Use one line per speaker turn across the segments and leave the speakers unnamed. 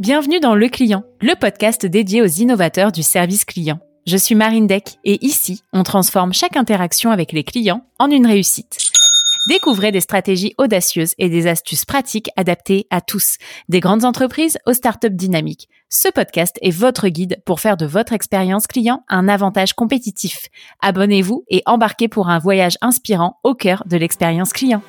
Bienvenue dans Le Client, le podcast dédié aux innovateurs du service client. Je suis Marine Deck et ici, on transforme chaque interaction avec les clients en une réussite. Découvrez des stratégies audacieuses et des astuces pratiques adaptées à tous, des grandes entreprises aux startups dynamiques. Ce podcast est votre guide pour faire de votre expérience client un avantage compétitif. Abonnez-vous et embarquez pour un voyage inspirant au cœur de l'expérience client.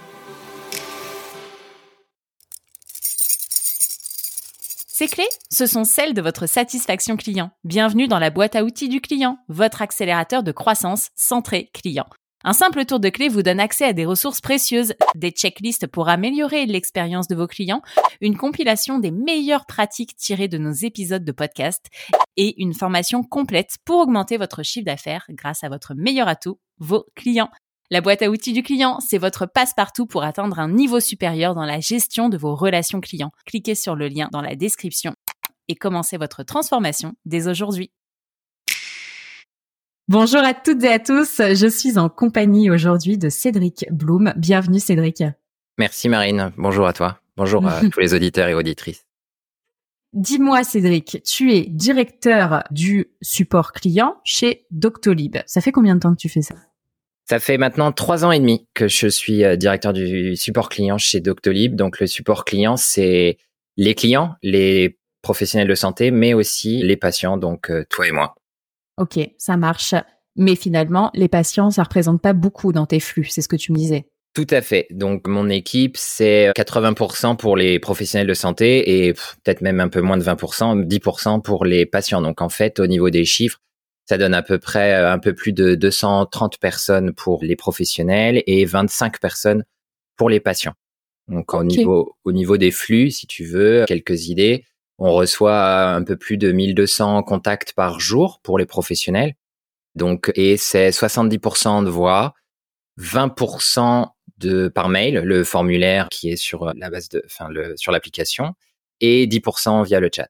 Ces clés, ce sont celles de votre satisfaction client. Bienvenue dans la boîte à outils du client, votre accélérateur de croissance centré client. Un simple tour de clé vous donne accès à des ressources précieuses, des checklists pour améliorer l'expérience de vos clients, une compilation des meilleures pratiques tirées de nos épisodes de podcast et une formation complète pour augmenter votre chiffre d'affaires grâce à votre meilleur atout, vos clients. La boîte à outils du client, c'est votre passe-partout pour atteindre un niveau supérieur dans la gestion de vos relations clients. Cliquez sur le lien dans la description et commencez votre transformation dès aujourd'hui. Bonjour à toutes et à tous, je suis en compagnie aujourd'hui de Cédric Blum. Bienvenue Cédric.
Merci Marine, bonjour à toi. Bonjour à tous les auditeurs et auditrices.
Dis-moi Cédric, tu es directeur du support client chez Doctolib. Ça fait combien de temps que tu fais ça?
Ça fait maintenant trois ans et demi que je suis euh, directeur du support client chez Doctolib. Donc le support client, c'est les clients, les professionnels de santé, mais aussi les patients, donc euh, toi et moi.
Ok, ça marche. Mais finalement, les patients, ça représente pas beaucoup dans tes flux, c'est ce que tu me disais.
Tout à fait. Donc mon équipe, c'est 80% pour les professionnels de santé et peut-être même un peu moins de 20%, 10% pour les patients. Donc en fait, au niveau des chiffres, ça donne à peu près euh, un peu plus de 230 personnes pour les professionnels et 25 personnes pour les patients. Donc au niveau au niveau des flux, si tu veux, quelques idées, on reçoit un peu plus de 1200 contacts par jour pour les professionnels. Donc et c'est 70% de voix, 20% de par mail, le formulaire qui est sur la base de enfin le sur l'application et 10% via le chat.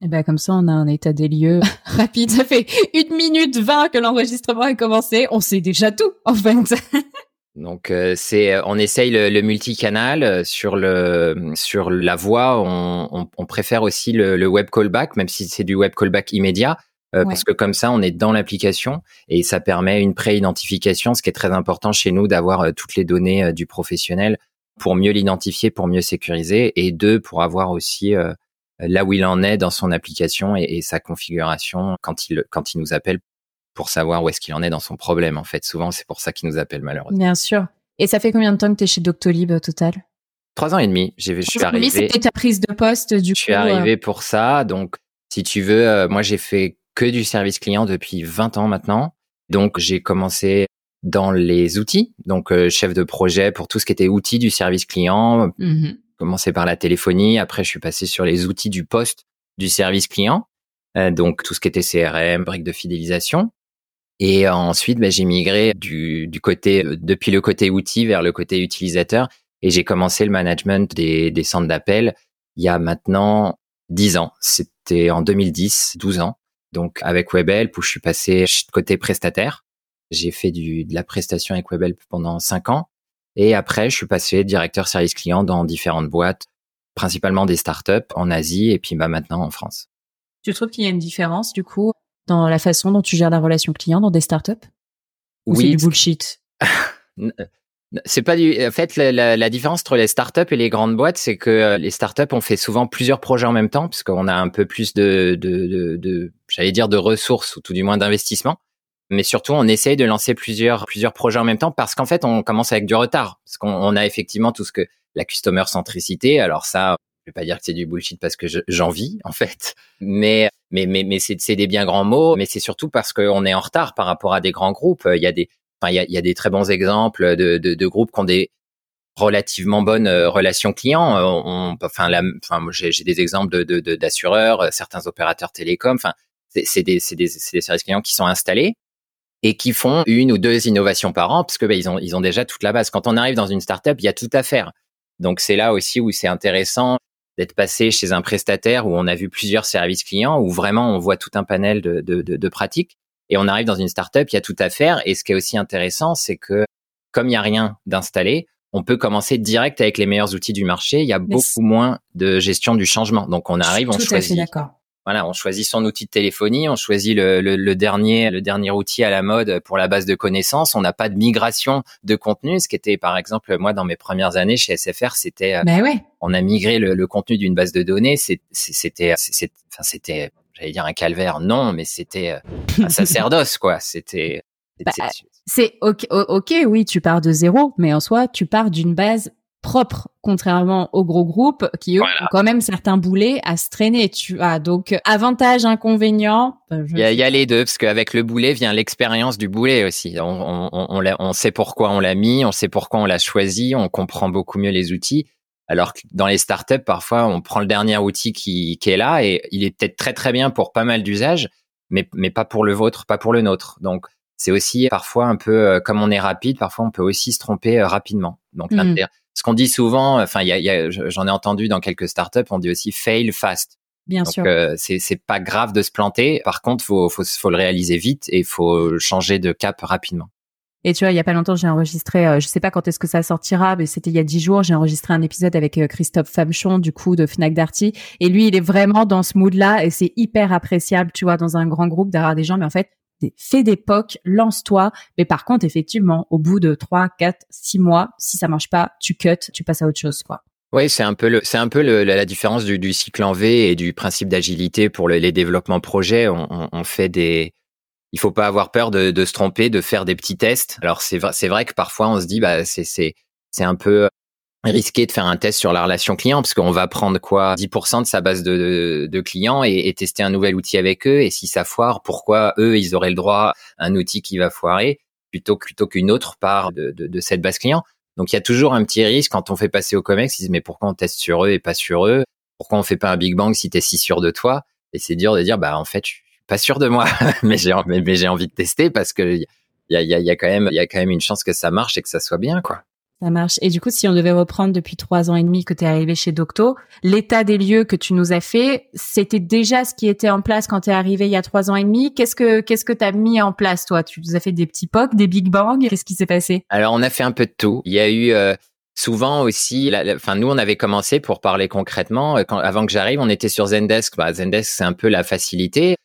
Et eh ben comme ça, on a un état des lieux rapide. Ça fait une minute vingt que l'enregistrement a commencé. On sait déjà tout, en fait.
Donc euh, c'est, on essaye le, le, multicanal sur le sur la voix. On, on, on préfère aussi le, le, web callback, même si c'est du web callback immédiat, euh, parce que comme ça, on est dans l'application et ça permet une pré-identification, ce qui est très important chez nous d'avoir euh, toutes les données du professionnel pour mieux l'identifier, pour mieux sécuriser, et deux pour avoir aussi là où il en est dans son application et, sa configuration quand il quand il nous appelle pour savoir où est-ce qu'il en est dans son problème. En fait, souvent c'est pour ça qu'il nous appelle malheureusement.
Bien sûr. Et ça fait combien de temps que tu es chez Doctolib au total?
Trois ans et demi. J'ai, je suis arrivé.
C'était ta prise de poste du
Je suis arrivé euh. pour ça. Donc, si tu veux, euh, moi j'ai fait que du service client depuis 20 ans maintenant. Donc, j'ai commencé dans les outils, donc euh, chef de projet pour tout ce qui était outils du service client, mmh commencé par la téléphonie, après je suis passé sur les outils du poste du service client, euh, donc tout ce qui était CRM, briques de fidélisation. Et ensuite, ben, j'ai migré du, du côté euh, depuis le côté outil vers le côté utilisateur et j'ai commencé le management des, des centres d'appel il y a maintenant 10 ans. C'était en 2010, 12 ans. Donc avec WebHelp où je suis passé côté prestataire. J'ai fait du, de la prestation avec WebHelp pendant 5 ans. Et après, je suis passé directeur service client dans différentes boîtes, principalement des startups en Asie et puis bah, maintenant en France.
Tu trouves qu'il y a une différence du coup dans la façon dont tu gères la relation client dans des startups? Ou oui. C'est du bullshit?
C'est pas du. En fait, la, la, différence entre les startups et les grandes boîtes, c'est que euh, les startups, on fait souvent plusieurs projets en même temps, puisqu'on a un peu plus de, de, de, de j'allais dire, de ressources ou tout du moins d'investissement mais surtout on essaye de lancer plusieurs plusieurs projets en même temps parce qu'en fait on commence avec du retard. Parce qu'on on a effectivement tout ce que la customer centricité. Alors ça je vais pas dire que c'est du bullshit parce que j'en vis en fait. Mais mais mais mais c'est des bien grands mots. Mais c'est surtout parce qu'on est en retard par rapport à des grands groupes. Il y a des enfin il y a, il y a des très bons exemples de, de, de groupes qui ont des relativement bonnes euh, relations clients. Euh, on, enfin, la, enfin, j'ai des exemples de d'assureurs, de, certains opérateurs télécoms. Enfin, c'est des, des, des services clients qui sont installés et qui font une ou deux innovations par an parce que bah, ils ont ils ont déjà toute la base. Quand on arrive dans une startup, il y a tout à faire. Donc c'est là aussi où c'est intéressant d'être passé chez un prestataire où on a vu plusieurs services clients où vraiment on voit tout un panel de, de, de, de pratiques et on arrive dans une startup, il y a tout à faire et ce qui est aussi intéressant, c'est que comme il y a rien d'installé, on peut commencer direct avec les meilleurs outils du marché. Il y a beaucoup moins de gestion du changement. Donc on arrive, on choisit.
d'accord.
Voilà, on choisit son outil de téléphonie, on choisit le, le, dernier, le dernier outil à la mode pour la base de connaissances. On n'a pas de migration de contenu, ce qui était par exemple moi dans mes premières années chez SFR, c'était.
Bah ouais.
On a migré le, contenu d'une base de données. C'était, enfin c'était, j'allais dire un calvaire, non, mais c'était euh, un sacerdoce quoi. C'était
bah, c'est ok, ok, oui, tu pars de zéro, mais en soi, tu pars d'une base propre, contrairement aux gros groupes qui eux ont quand même certains boulets à se traîner. Tu vois, donc avantage, inconvénient.
Bah, il y, a, les deux parce qu'avec le boulet vient l'expérience du boulet aussi. On, on, on, on sait pourquoi on l'a mis, on sait pourquoi on l'a choisi, on comprend beaucoup mieux les outils. Alors que dans les startups, parfois, on prend le dernier outil qui, qui est là et il est peut-être très très bien pour pas mal d'usages, mais, mais pas pour le vôtre, pas pour le nôtre. Donc c'est aussi parfois un peu euh, comme on est rapide, parfois on peut aussi se tromper euh, rapidement. Donc mmh. Ce qu'on dit souvent, enfin il y a, j'en ai entendu dans quelques startups, on dit aussi fail fast.
Bien
Donc,
sûr.
Euh, c'est c'est pas grave de se planter. Par contre, faut faut faut le réaliser vite et faut changer de cap rapidement.
Et tu vois, il y a pas longtemps, j'ai enregistré, euh, je sais pas quand est-ce que ça sortira, mais c'était il y a dix jours, j'ai enregistré un épisode avec Christophe Famchon, du coup, de Fnac Darty. Et lui, il est vraiment dans ce mood-là et c'est hyper appréciable, tu vois, dans un grand groupe d'avoir des gens. Mais en fait, fais d'époque, lance-toi. Mais par contre, effectivement, au bout de 3, 4, 6 mois, si ça marche pas, tu cut, tu passes à autre chose, quoi.
Oui, c'est un peu le, c'est un peu le, la, différence du, du, cycle en V et du principe d'agilité pour les développements projets. On, on, on, fait des, il faut pas avoir peur de, de, se tromper, de faire des petits tests. Alors c'est vrai, c'est vrai que parfois on se dit, bah c'est c'est c'est un peu risqué de faire un test sur la relation client parce qu'on va prendre quoi 10% de sa base de, de, clients et, et, tester un nouvel outil avec eux et si ça foire pourquoi eux ils auraient le droit à un outil qui va foirer plutôt plutôt qu'une autre part de, de, de, cette base client. Donc il y a toujours un petit risque quand on fait passer au comex ils disent mais pourquoi on teste sur eux et pas sur eux? Pourquoi on fait pas un big bang si t'es si sûr de toi? Et c'est dur de dire bah en fait je suis pas sûr de moi. Mais j'ai mais, mais j'ai envie de tester parce que il y a, y, a, y a quand même il y a quand même une chance que ça marche et que ça soit bien quoi
ça marche. Et du coup, si on devait reprendre depuis trois ans et demi que tu es arrivé chez Docto, l'état des lieux que tu nous as fait, c'était déjà ce qui était en place quand tu es arrivé il y a trois ans et demi. Qu'est-ce que qu'est-ce que tu as mis en place toi? Tu nous as fait des petits POC, des Big Bang Qu'est-ce qui s'est passé?
Alors, on a fait un peu de tout. Il y a eu euh, souvent aussi, enfin nous, on avait commencé pour parler concrètement. Euh, avant que j'arrive, on était sur Zendesk. Bah, Zendesk, c'est un peu la facilité.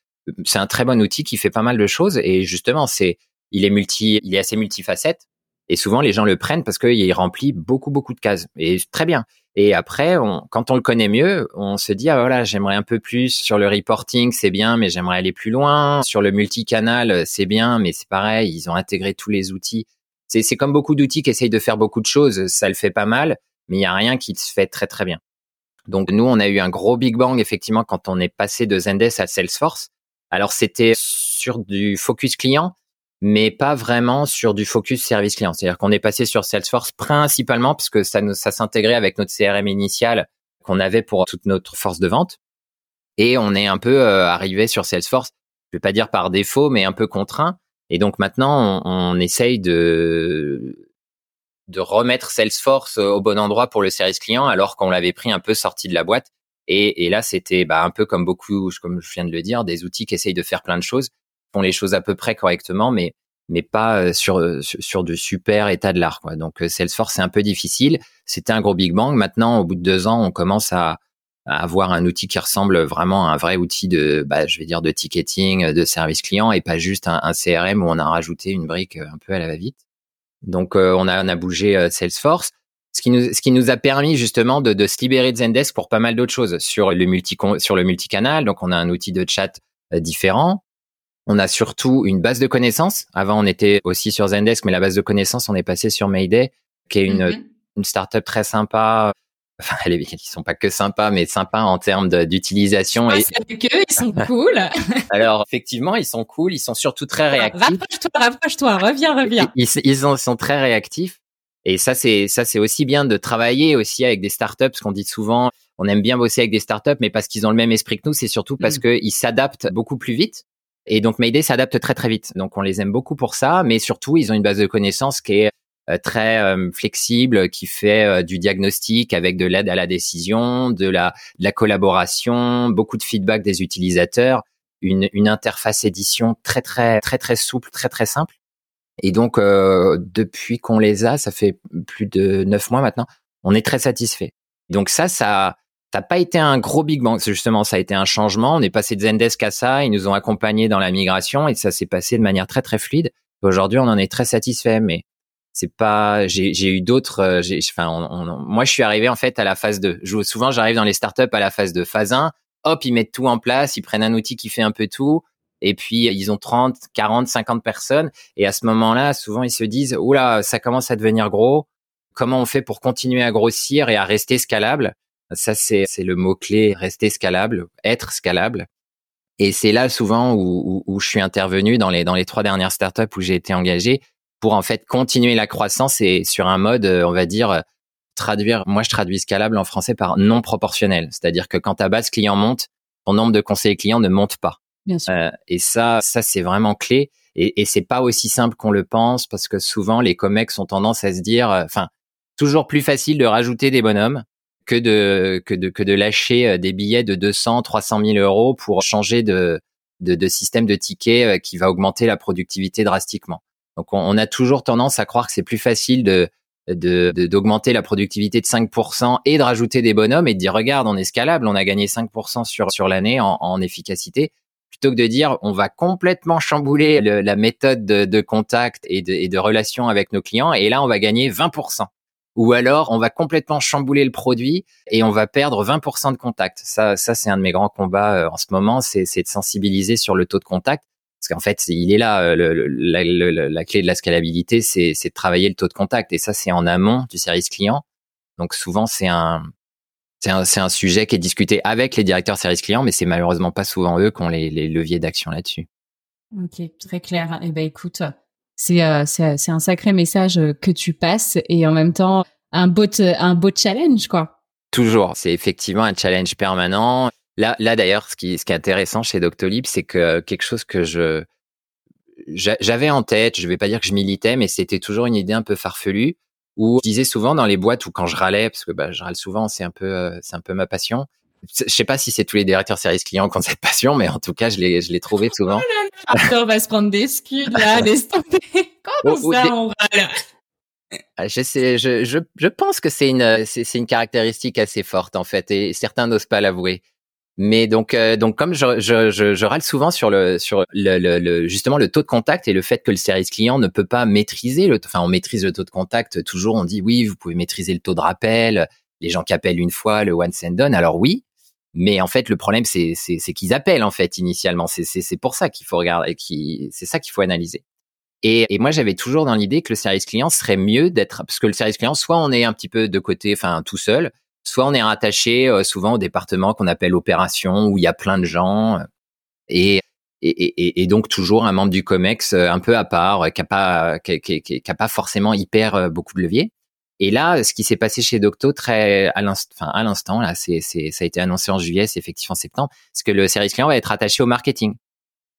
C'est un très bon outil qui fait pas mal de choses et justement, c'est il est multi, il est assez multifacette. Et souvent, les gens le prennent parce qu'il remplit beaucoup, beaucoup de cases. Et très bien. Et après, on, quand on le connaît mieux, on se dit, ah voilà, j'aimerais un peu plus sur le reporting, c'est bien, mais j'aimerais aller plus loin. Sur le multicanal, c'est bien, mais c'est pareil, ils ont intégré tous les outils. C'est comme beaucoup d'outils qui essayent de faire beaucoup de choses, ça le fait pas mal, mais il n'y a rien qui se fait très, très bien. Donc nous, on a eu un gros Big Bang, effectivement, quand on est passé de Zendesk à Salesforce. Alors c'était sur du focus client, mais pas vraiment sur du focus service client. C'est-à-dire qu'on est passé sur Salesforce principalement parce que ça, ça s'intégrait avec notre CRM initial qu'on avait pour toute notre force de vente. Et on est un peu euh, arrivé sur Salesforce, je vais pas dire par défaut, mais un peu contraint. Et donc maintenant, on, on essaye de de remettre Salesforce au bon endroit pour le service client, alors qu'on l'avait pris un peu sorti de la boîte. Et, et là, c'était bah, un peu comme beaucoup, comme je viens de le dire, des outils qui essayent de faire plein de choses font les choses à peu près correctement, mais mais pas euh, sur euh, sur du super état de l'art. Donc euh, Salesforce c'est un peu difficile. C'était un gros big bang. Maintenant, au bout de deux ans, on commence à, avoir un outil qui ressemble vraiment à un vrai outil de, bah, je vais dire, de ticketing, de service client, et pas juste un, CRM où on a rajouté une brique un peu à la va-vite. Donc on a bougé Salesforce. Ce qui, nous, ce qui nous a permis justement de, de se libérer de Zendesk pour pas mal d'autres choses sur le multi sur le multicanal. Donc on a un outil de chat différent. On a surtout une base de connaissances. Avant, on était aussi sur Zendesk, mais la base de connaissances, on est passé sur Mayday, qui est une, mm une startup très sympa. Enfin, ils sont pas que sympas, mais sympas en termes d'utilisation.
Et... Avec eux, ils sont cool.
Alors, effectivement, ils sont cool. Ils sont surtout très réactifs.
Rapproche-toi, rapproche-toi, reviens, reviens.
Ils, ils, sont très réactifs. Et ça, c'est ça, c'est aussi bien de travailler aussi avec des startups, parce qu'on dit souvent, on aime bien bosser avec des startups, mais parce qu'ils ont le même esprit que nous, c'est surtout parce mm. qu'ils s'adaptent beaucoup plus vite. Et donc Mayday s'adapte très très vite. Donc on les aime beaucoup pour ça, mais surtout ils ont une base de connaissances qui est euh, très euh, flexible, qui fait euh, du diagnostic avec de l'aide à la décision, de la, de la collaboration, beaucoup de feedback des utilisateurs, une, une interface édition très très très très souple, très très simple. Et donc, euh, depuis qu'on les a, ça fait plus de neuf mois maintenant, on est très satisfait. Donc ça, ça n'a pas été un gros big bang. Justement, ça a été un changement. On est passé de Zendesk à ça. Ils nous ont accompagnés dans la migration et ça s'est passé de manière très très fluide. Aujourd'hui, on en est très satisfait. Mais c'est pas. J'ai eu d'autres. Euh, enfin, moi, je suis arrivé en fait à la phase 2. Je, souvent, j'arrive dans les startups à la phase 2. Phase 1, hop, ils mettent tout en place. Ils prennent un outil qui fait un peu tout et puis ils ont 30, 40, 50 personnes et à ce moment-là, souvent ils se disent oula, ça commence à devenir gros. Comment on fait pour continuer à grossir et à rester scalable? Ça c'est c'est le mot clé, rester scalable, être scalable. Et c'est là souvent où, où, je suis intervenu dans les dans les trois dernières startups où j'ai été engagé pour en fait continuer la croissance et sur un mode, on va dire traduire. Moi, je traduis scalable en français par non proportionnel, c'est-à-dire que quand ta base client monte, ton nombre de conseillers clients ne monte pas.
Bien sûr. Euh,
et ça, ça c'est vraiment clé. Et, et c'est pas aussi simple qu'on le pense parce que souvent les comex ont tendance à se dire, euh, enfin, toujours plus facile de rajouter des bonhommes que de que de que de lâcher euh, des billets de 200, 300 000 euros pour changer de de, de système de ticket qui va augmenter la productivité drastiquement. Donc on, a toujours tendance à croire que c'est plus facile de d'augmenter de, la productivité de 5% et de rajouter des bonhommes et de dire regarde on est scalable on a gagné 5% sur sur l'année en, en, efficacité plutôt que de dire on va complètement chambouler la méthode de, contact et de, et de relation avec nos clients et là on va gagner 20%. Ou alors on va complètement chambouler le produit et on va perdre 20% de contact. Ça, ça c'est un de mes grands combats euh, en ce moment, c'est de sensibiliser sur le taux de contact. Parce qu'en fait, il est là, euh, le, la, la, clé de la scalabilité, c'est de travailler le taux de contact. Et ça, c'est en amont du service client. Donc souvent, c'est un, c'est un, sujet qui est discuté avec les directeurs service client, mais c'est malheureusement pas souvent eux qui ont les, leviers d'action là-dessus.
Ok, très clair. Eh ben écoute, c'est euh, c'est un sacré message que tu passes et en même temps un beau un beau challenge quoi.
Toujours, c'est effectivement un challenge permanent. Là là d'ailleurs, ce qui ce qui est intéressant chez Doctolib, c'est que quelque chose que je j'avais en tête, je vais pas dire que je militais, mais c'était toujours une idée un peu farfelue où je disais souvent dans les boîtes où quand je râlais, parce que bah, je râle souvent, c'est un peu, euh, c'est un peu ma passion. Je sais pas si c'est tous les directeurs service clients qui ont cette passion, mais en tout cas, je l'ai, je l'ai trouvé souvent.
Oh on va se prendre des scuds là, laisse tomber. Comment ça, on râle
ah, je sais, je, je, je pense que c'est une, c'est, c'est une caractéristique assez forte en fait, et certains n'osent pas l'avouer. Mais donc, euh, donc comme je, je, je, je, râle souvent sur le sur le, le, justement le taux de contact et le fait que le service client ne peut pas maîtriser le, enfin on maîtrise le taux de contact toujours. On dit oui, vous pouvez maîtriser le taux de rappel, les gens qui appellent une fois, le one and done. Alors oui, mais en fait le problème c'est qu'ils appellent en fait initialement. C'est pour ça qu'il faut regarder, qui c'est ça qu'il faut analyser. Et, et moi j'avais toujours dans l'idée que le service client serait mieux d'être parce que le service client soit on est un petit peu de côté, enfin tout seul soit on est rattaché euh, souvent au département qu'on appelle opération où il y a plein de gens euh, et et, et, donc toujours un membre du Comex euh, un peu à part, qui a pas qui, pas forcément hyper beaucoup de levier. Et là, ce qui s'est passé chez Docto très à l'instant, à l'instant là, c'est c'est ça a été annoncé en juillet, c'est effectivement en septembre, c'est que le service client va être attaché au marketing.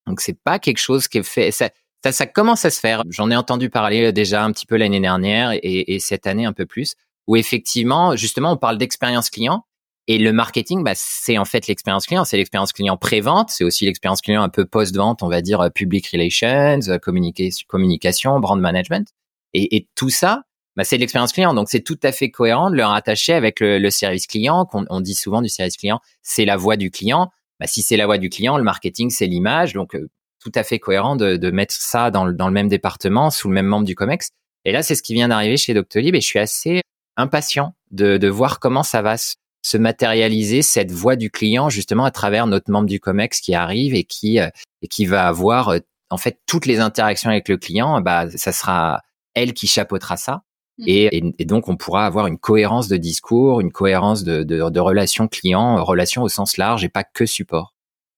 Donc c'est pas quelque chose qui est fait. Ça, ça, ça commence à se faire. J'en ai entendu parler déjà un petit peu l'année dernière et, et cette année un peu plus où effectivement, justement, on parle d'expérience client. Et le marketing, bah, c'est en fait l'expérience client. C'est l'expérience client pré-vente. C'est aussi l'expérience client un peu post-vente, on va dire euh, public relations, euh, communication, brand management. Et tout ça, bah, c'est l'expérience client. Donc, c'est tout à fait cohérent de le rattacher avec le, le service client. Qu'on on dit souvent du service client, c'est la voix du client. Bah, si c'est la voix du client, le marketing, c'est l'image. Donc, euh, tout à fait cohérent de, de mettre ça dans le, dans le même département, sous le même membre du COMEX. Et là, c'est ce qui vient d'arriver chez Doctolib et je suis assez impatient de, de voir comment ça va se, matérialiser cette voix du client justement à travers notre membre du Comex qui arrive et qui euh, et qui va avoir euh, en fait toutes les interactions avec le client. Bah, ça sera elle qui chapeautera ça. Mmh. Et, et, donc, on pourra avoir une cohérence de discours, une cohérence de, de, de relations clients, relations au sens large et pas que support.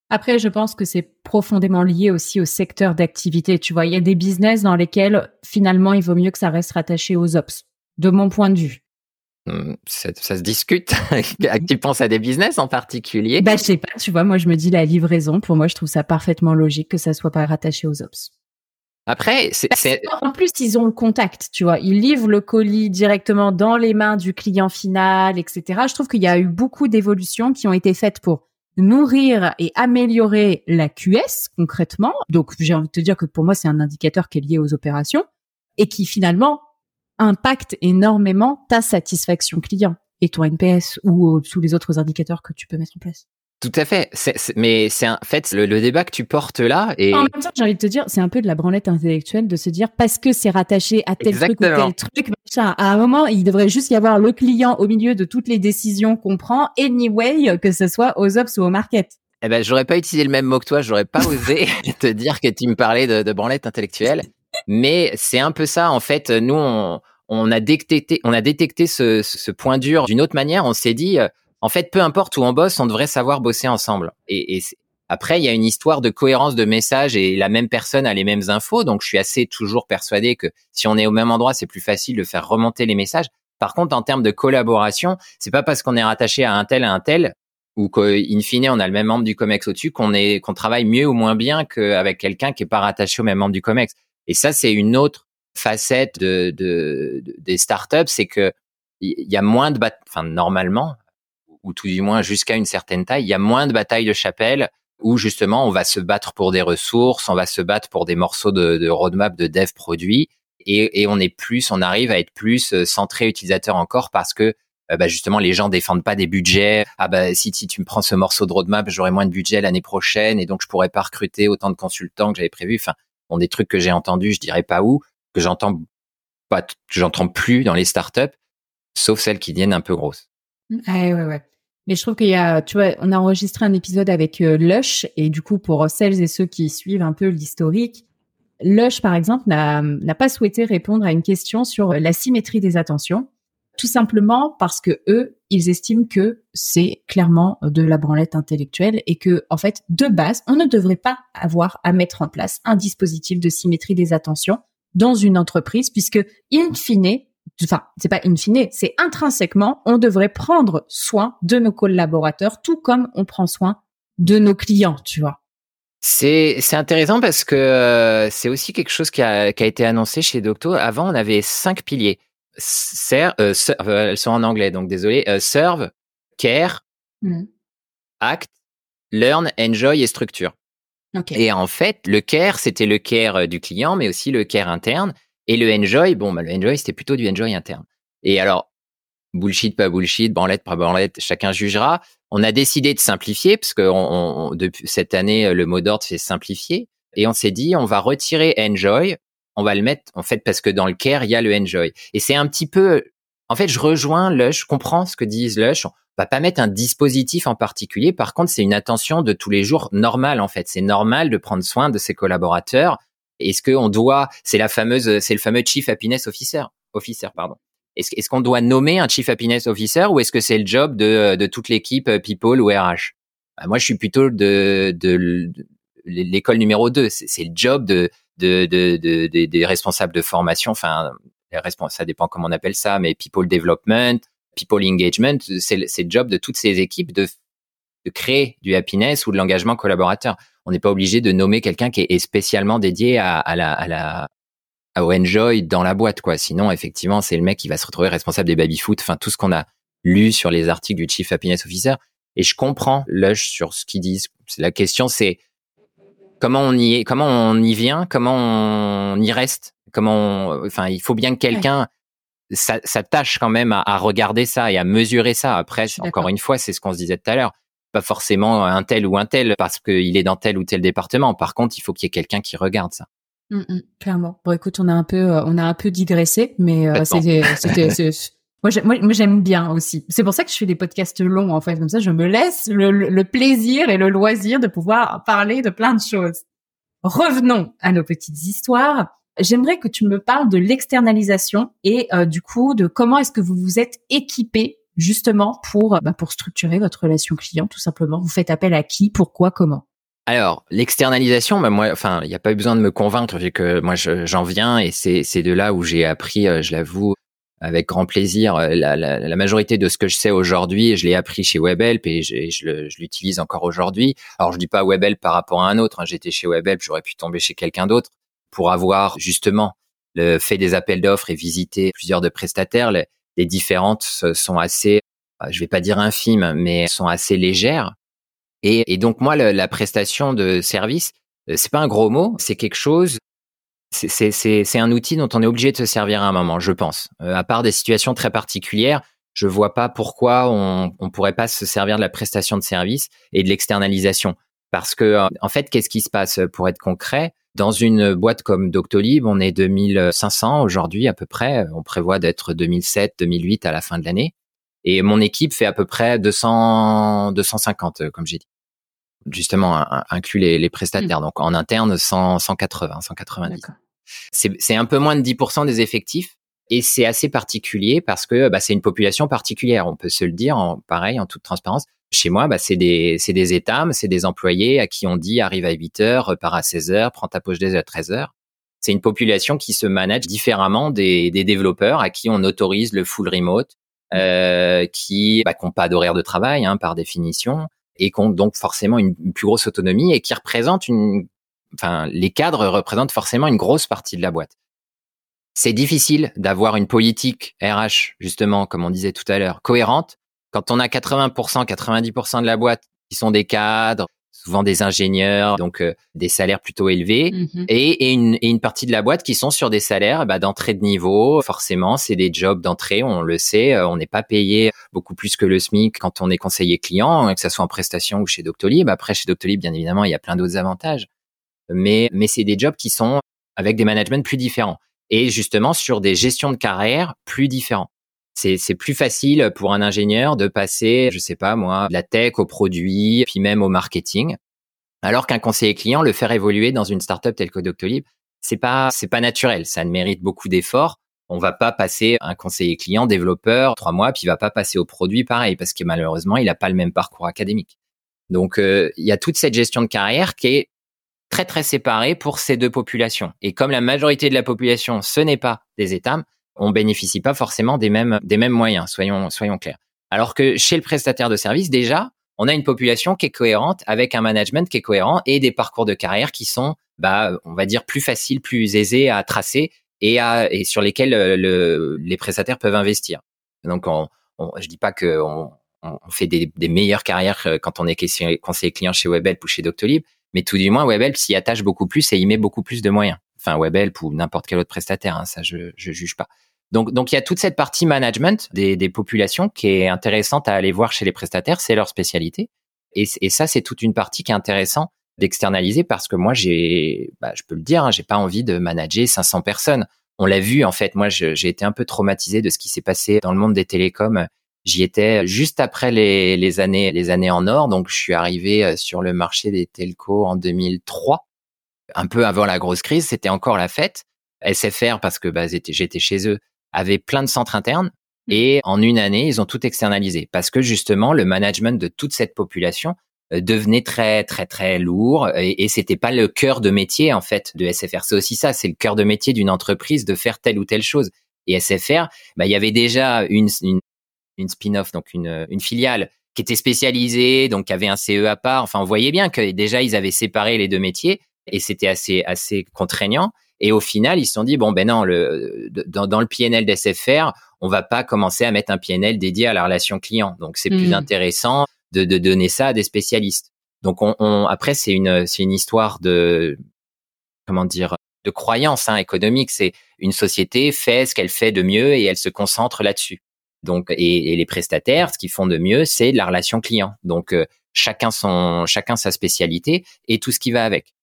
Après, je pense que c'est profondément lié aussi au secteur d'activité. Tu vois, il y a des business dans lesquels finalement, il vaut mieux que ça reste rattaché aux ops, de mon point de vue.
Hum, ça, ça, se discute. tu penses à des business en particulier?
Bah, je sais pas. Tu vois, moi, je me dis la livraison. Pour moi, je trouve ça parfaitement logique que ça soit pas rattaché aux ops.
Après, c'est
en plus ils ont le contact, tu vois, ils livrent le colis directement dans les mains du client final, etc. Je trouve qu'il y a eu beaucoup d'évolutions qui ont été faites pour nourrir et améliorer la QS concrètement. Donc j'ai envie de te dire que pour moi c'est un indicateur qui est lié aux opérations et qui finalement impacte énormément ta satisfaction client et ton NPS ou tous les autres indicateurs que tu peux mettre en place.
Tout à fait. mais c'est en fait le, débat que tu portes là. Et
en même temps, j'ai envie de te dire, c'est un peu de la branlette intellectuelle de se dire parce que c'est rattaché à tel truc ou tel truc. à un moment, il devrait juste y avoir le client au milieu de toutes les décisions qu'on prend, anyway, que ce soit aux ops ou au market.
Eh ben, j'aurais pas utilisé le même mot que toi. J'aurais pas osé te dire que tu me parlais de, de branlette intellectuelle. Mais c'est un peu ça. En fait, nous, on, on a détecté, on a détecté ce, ce point dur d'une autre manière. On s'est dit en fait, peu importe où on bosse, on devrait savoir bosser ensemble. Et, après, il y a une histoire de cohérence de messages et la même personne a les mêmes infos. Donc, je suis assez toujours persuadé que si on est au même endroit, c'est plus facile de faire remonter les messages. Par contre, en termes de collaboration, c'est pas parce qu'on est rattaché à un tel à un tel ou qu'in fine on a le même membre du Comex au-dessus qu'on est qu'on travaille mieux ou moins bien qu'avec quelqu'un qui est pas rattaché au même membre du Comex. Et ça, c'est une autre facette de, de, des startups, c'est que il y a moins de enfin normalement ou tout du moins jusqu'à une certaine taille, il y a moins de batailles de chapelle où justement on va se battre pour des ressources, on va se battre pour des morceaux de, roadmap de dev produit et, on est plus, on arrive à être plus euh, centré utilisateur encore parce que euh, bah justement les gens défendent pas des budgets. Ah bah si, tu me prends ce morceau de roadmap, j'aurai moins de budget l'année prochaine et donc je pourrais pas recruter autant de consultants que j'avais prévu. Enfin, bon des trucs que j'ai entendus, je dirais pas où, que j'entends pas, j'entends plus dans les startups, sauf celles qui deviennent un peu grosses.
Ouais, ouais, ouais. Mais je trouve qu'il y a, tu vois, on a enregistré un épisode avec euh, Lush. Et du coup pour celles et ceux qui suivent un peu l'historique, Lush par exemple n'a pas souhaité répondre à une question sur la symétrie des attentions, tout simplement parce que eux, ils estiment que c'est clairement de la branlette intellectuelle et que en fait de base, on ne devrait pas avoir à mettre en place un dispositif de symétrie des attentions dans une entreprise puisque in fine enfin, c'est pas in fine, c'est intrinsèquement, on devrait prendre soin de nos collaborateurs, tout comme on prend soin de nos clients, tu vois.
C'est c'est intéressant parce que euh, c'est aussi quelque chose qui a, qui a été annoncé chez Docto. Avant, on avait cinq piliers. Ser, euh, euh, elles sont en anglais, donc désolé. serve, care, mmh. act, learn, enjoy et structure. Et en fait, le care, c'était le care du client, mais aussi le care interne. Et le enjoy, bon, bah, le enjoy, c'était plutôt du enjoy interne. Et alors, bullshit, pas bullshit, branlette, pas branlette, chacun jugera. On a décidé de simplifier, parce que on, depuis cette année, le mot d'ordre, c'est simplifier. Et on s'est dit, on va retirer enjoy, on va le mettre, en fait, parce que dans le care, il y a le enjoy. Et c'est un petit peu, en fait, je rejoins Lush, je comprends ce que disent Lush. On va pas mettre un dispositif en particulier. Par contre, c'est une attention de tous les jours normale, en fait. C'est normal de prendre soin de ses collaborateurs est-ce qu'on doit, c'est la fameuse, c'est le fameux Chief Happiness Officer, officer pardon. Est-ce, est-ce qu'on doit nommer un Chief Happiness Officer ou est-ce que c'est le job de, de toute l'équipe euh, People ou RH bah, Moi, je suis plutôt de, de, l'école numéro 2. C'est, le job de, de, de, de, des responsables de formation. Enfin, ça dépend comment on appelle ça, mais People Development, People Engagement, c'est le job de toutes ces équipes de, de créer du happiness ou de l'engagement collaborateur on n'est pas obligé de nommer quelqu'un qui est spécialement dédié à, la à la au enjoy dans la boîte quoi. Sinon effectivement c'est le mec qui va se retrouver responsable des baby foot, enfin tout ce qu'on a lu sur les articles du chief happiness officer. Et je comprends Lush sur ce qu'ils disent. La question c'est comment on y est, comment on y vient, comment on y reste, comment, enfin il faut bien que quelqu'un s'attache quand même à, à, regarder ça et à mesurer ça. Après encore une fois c'est ce qu'on se disait tout à l'heure pas forcément un tel ou un tel parce qu'il est dans tel ou tel département. Par contre, il faut qu'il y ait quelqu'un qui regarde ça.
Mmh, mmh, clairement. Bon, écoute, on a un peu, euh, on a un peu digressé, mais euh, c'était, moi, j'aime bien aussi. C'est pour ça que je fais des podcasts longs, en fait. Comme ça, je me laisse le, plaisir et le loisir de pouvoir parler de plein de choses. Revenons à nos petites histoires. J'aimerais que tu me parles de l'externalisation et euh, du coup de comment est-ce que vous vous êtes équipé justement pour bah, pour structurer votre relation client tout simplement. Vous faites appel à qui? Pourquoi? Comment?
Alors, l'externalisation, bah moi, enfin, il n'y a pas eu besoin de me convaincre vu que moi, j'en viens et c'est c'est de là où j'ai appris, euh, je l'avoue, avec grand plaisir, euh, la, la, la, majorité de ce que je sais aujourd'hui, je l'ai appris chez WebHelp et je, je l'utilise encore aujourd'hui. Alors, je dis pas WebHelp par rapport à un autre. Hein, J'étais chez WebHelp, j'aurais pu tomber chez quelqu'un d'autre pour avoir justement le fait des appels d'offres et visiter plusieurs de prestataires différentes sont assez, euh, je vais pas dire infimes, mais sont assez légères. Et, donc moi, la prestation de service, c'est pas un gros mot, c'est quelque chose c'est un outil dont on est obligé de se servir à un moment, je pense. Euh, à part des situations très particulières, je vois pas pourquoi on ne pourrait pas se servir de la prestation de service et de l'externalisation. Parce que, euh, en fait, qu'est-ce qui se passe pour être concret? Dans une boîte comme Doctolib, on est 2500 aujourd'hui à peu près. On prévoit d'être 2007, 2008 à la fin de l'année. Et mon équipe fait à peu près 200, 250, euh, comme j'ai dit. Justement, inclus les, les prestataires. Mmh. Donc, en interne, 100, 180, 190. C'est un peu moins de 10% des effectifs. Et c'est assez particulier parce que bah, c'est une population particulière, on peut se le dire, en, pareil, en toute transparence. Chez moi, bah, c'est des, des états, c'est des employés à qui on dit arrive à 8 heures, repart à 16 heures, prends ta poche des à 13 heures. C'est une population qui se manage différemment des, des développeurs à qui on autorise le full remote, euh, qui bah, n'ont pas d'horaire de travail hein, par définition et qui ont donc forcément une, une plus grosse autonomie et qui représentent une enfin, les cadres représentent forcément une grosse partie de la boîte. C'est difficile d'avoir une politique RH, justement, comme on disait tout à l'heure, cohérente quand on a 80%, 90% de la boîte qui sont des cadres, souvent des ingénieurs, donc euh, des salaires plutôt élevés, mmh et, une, partie de la boîte qui sont sur des salaires bah, d'entrée de niveau. Forcément, c'est des jobs d'entrée, on le sait, euh, on n'est pas payé beaucoup plus que le SMIC quand on est conseiller client, que ce soit en prestation ou chez Doctolib. Après, chez Doctolib, bien évidemment, il y a plein d'autres avantages mais, mais c'est des jobs qui sont avec des managements plus différents et justement sur des gestions de carrière plus différents. C'est, plus facile pour un ingénieur de passer, je sais pas moi, de la tech au produit, puis même au marketing, alors qu'un conseiller client le faire évoluer dans une startup telle que Doctolib, c'est pas c'est pas naturel, ça ne mérite beaucoup d'efforts. On va pas passer un conseiller client développeur trois mois, puis il va pas passer au produit pareil parce que malheureusement il a pas le même parcours académique. Donc euh, il y a toute cette gestion de carrière qui est très très séparés pour ces deux populations. Et comme la majorité de la population, ce n'est pas des États, on bénéficie pas forcément des mêmes des mêmes moyens. Soyons soyons clairs. Alors que chez le prestataire de service, déjà, on a une population qui est cohérente avec un management qui est cohérent et des parcours de carrière qui sont, bah, on va dire plus faciles, plus aisés à tracer et, à, et sur lesquels euh, le, les prestataires peuvent investir. Donc, on, on, je dis pas que on, on fait des, des, meilleures carrières euh, quand on est conseiller client chez Webhelp ou chez Doctolib, mais tout du moins, Webhelp s'y attache beaucoup plus et y met beaucoup plus de moyens. Enfin, Webhelp ou n'importe quel autre prestataire, hein, ça je, je juge pas. Donc, donc il y a toute cette partie management des, des populations qui est intéressante à aller voir chez les prestataires, c'est leur spécialité. Et, et ça, c'est toute une partie qui est intéressante d'externaliser parce que moi, j'ai, bah, je peux le dire, hein, j'ai pas envie de manager 500 personnes. On l'a vu en fait. Moi, j'ai été un peu traumatisé de ce qui s'est passé dans le monde des télécoms J'y étais juste après les, les, années les années en or, donc je suis arrivé euh, sur le marché des telcos en 2003, un peu avant la grosse crise. C'était encore la fête. SFR parce que bah, j'étais chez eux avait plein de centres internes mmh. et en une année ils ont tout externalisé parce que justement le management de toute cette population euh, devenait très très très lourd et, et c'était pas le cœur de métier en fait de SFR. C'est aussi ça, c'est le cœur de métier d'une entreprise de faire telle ou telle chose. Et SFR, bah, il y avait déjà une, une, une spin-off, donc une, une filiale qui était spécialisée, donc qui avait un CE à part. Enfin, on voyait bien que déjà ils avaient séparé les deux métiers et c'était assez assez contraignant. Et au final, ils se sont dit bon ben non, le, dans, dans le PNL d'SFR, on va pas commencer à mettre un PNL dédié à la relation client. Donc c'est plus hmm. intéressant de, de, donner ça à des spécialistes. Donc on, on après c'est une c'est une histoire de comment dire de croyance hein, économique. C'est une société fait ce qu'elle fait de mieux et elle se concentre là-dessus. Donc, et, les prestataires, ce qu'ils font de mieux, c'est la relation client. Donc, euh, chacun son, chacun sa spécialité et tout ce qui va avec.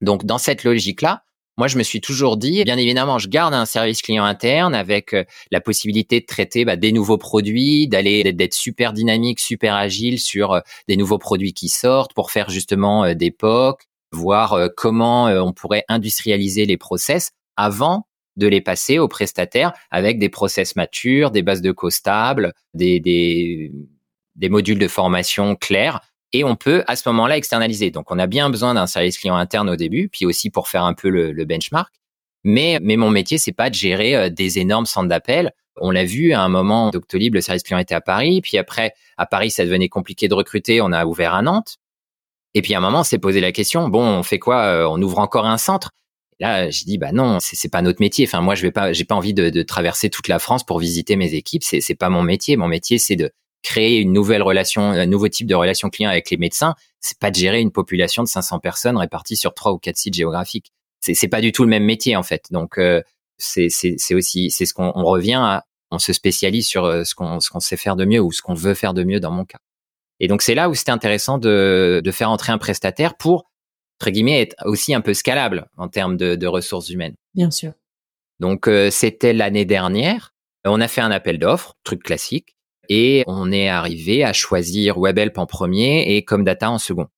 Donc, dans cette logique-là, moi, je me suis toujours dit, bien évidemment, je garde un service client interne avec euh, la possibilité de traiter bah, des nouveaux produits, d'aller d'être super dynamique, super agile sur euh, des nouveaux produits qui sortent pour faire justement des POC, voir comment on pourrait industrialiser les process avant de les passer aux prestataires avec des process matures, des bases de co stables, des, des modules de formation clairs. Et on peut à ce moment-là externaliser. Donc, on a bien besoin d'un service client interne au début, puis aussi pour faire un peu le, le benchmark. Mais, mais mon métier, c'est pas de gérer euh, des énormes centres d'appel. On l'a vu à un moment, Doctolib, le service client était à Paris. Puis après, à Paris, ça devenait compliqué de recruter. On a ouvert à Nantes. Et puis à un moment, on s'est posé la question, bon, on fait quoi euh, On ouvre encore un centre? Là, je dis bah non, c'est pas notre métier. Enfin, moi, je vais pas, j'ai pas envie de, de, traverser toute la France pour visiter mes équipes. C'est pas mon métier. Mon métier, c'est de créer une nouvelle relation, un nouveau type de relation client avec les médecins, c'est pas de gérer une population de 500 personnes réparties sur trois ou quatre sites géographiques. C'est, c'est pas du tout le même métier en fait. Donc euh, c'est, c'est, c'est aussi c'est ce qu'on on revient à, on se spécialise sur euh, ce qu'on ce qu'on sait faire de mieux ou ce qu'on veut faire de mieux dans mon cas. Et donc c'est là où c'était intéressant de de faire entrer un prestataire pour entre guillemets être aussi un peu scalable en termes de, de ressources humaines.
Bien sûr.
Donc euh, c'était l'année dernière. On a fait un appel d'offres, truc classique et on est arrivé à choisir WebHelp en premier et Comdata en second.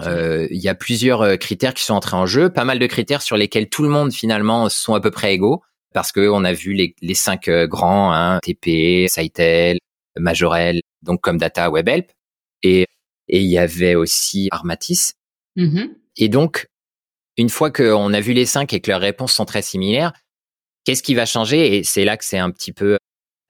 Euh, il y a plusieurs euh, critères qui sont entrés en jeu, pas mal de critères sur lesquels tout le monde finalement sont à peu près égaux parce que on a vu les, les cinq euh, grands, hein, TP, Sitel, Majorel, donc Comdata, WebHelp et et il y avait aussi Armatis.
Mm-hmm.
Et donc une fois qu'on a vu les cinq et que leurs réponses sont très similaires, qu'est-ce qui va changer? Et c'est là que c'est un petit peu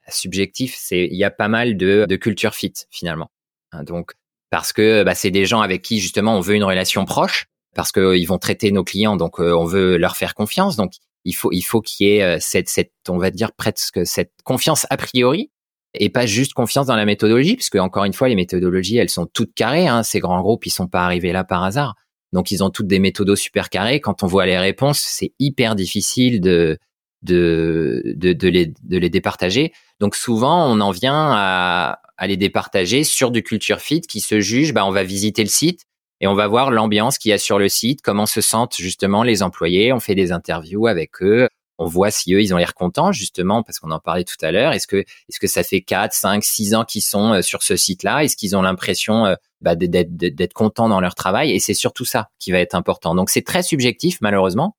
subjectif, c'est il y a pas mal de, de culture fit finalement. Hein, donc parce que bah, c'est des gens avec qui justement on veut une relation proche, parce que ils vont traiter nos clients, donc euh, on veut leur faire confiance. Donc il faut il faut qu'il y ait euh, cette cette on va dire presque cette confiance a priori et pas juste confiance dans la méthodologie, puisque encore une fois les méthodologies elles sont toutes carrées. Hein, ces grands groupes ils sont pas arrivés là par hasard. Donc ils ont toutes des méthodos super carrés. Quand on voit les réponses, c'est hyper difficile de de, de, de, les, de les départager. Donc souvent, on en vient à, à les départager sur du culture fit qui se juge, bah, on va visiter le site et on va voir l'ambiance qu'il y a sur le site, comment se sentent justement les employés, on fait des interviews avec eux, on voit si eux, ils ont l'air contents justement, parce qu'on en parlait tout à l'heure. Est-ce que, est-ce que ça fait 4, 5, 6 ans qu'ils sont euh, sur ce site-là? Est-ce qu'ils ont l'impression euh, bah, d'être, d'être contents dans leur travail? Et c'est surtout ça qui va être important. Donc c'est très subjectif malheureusement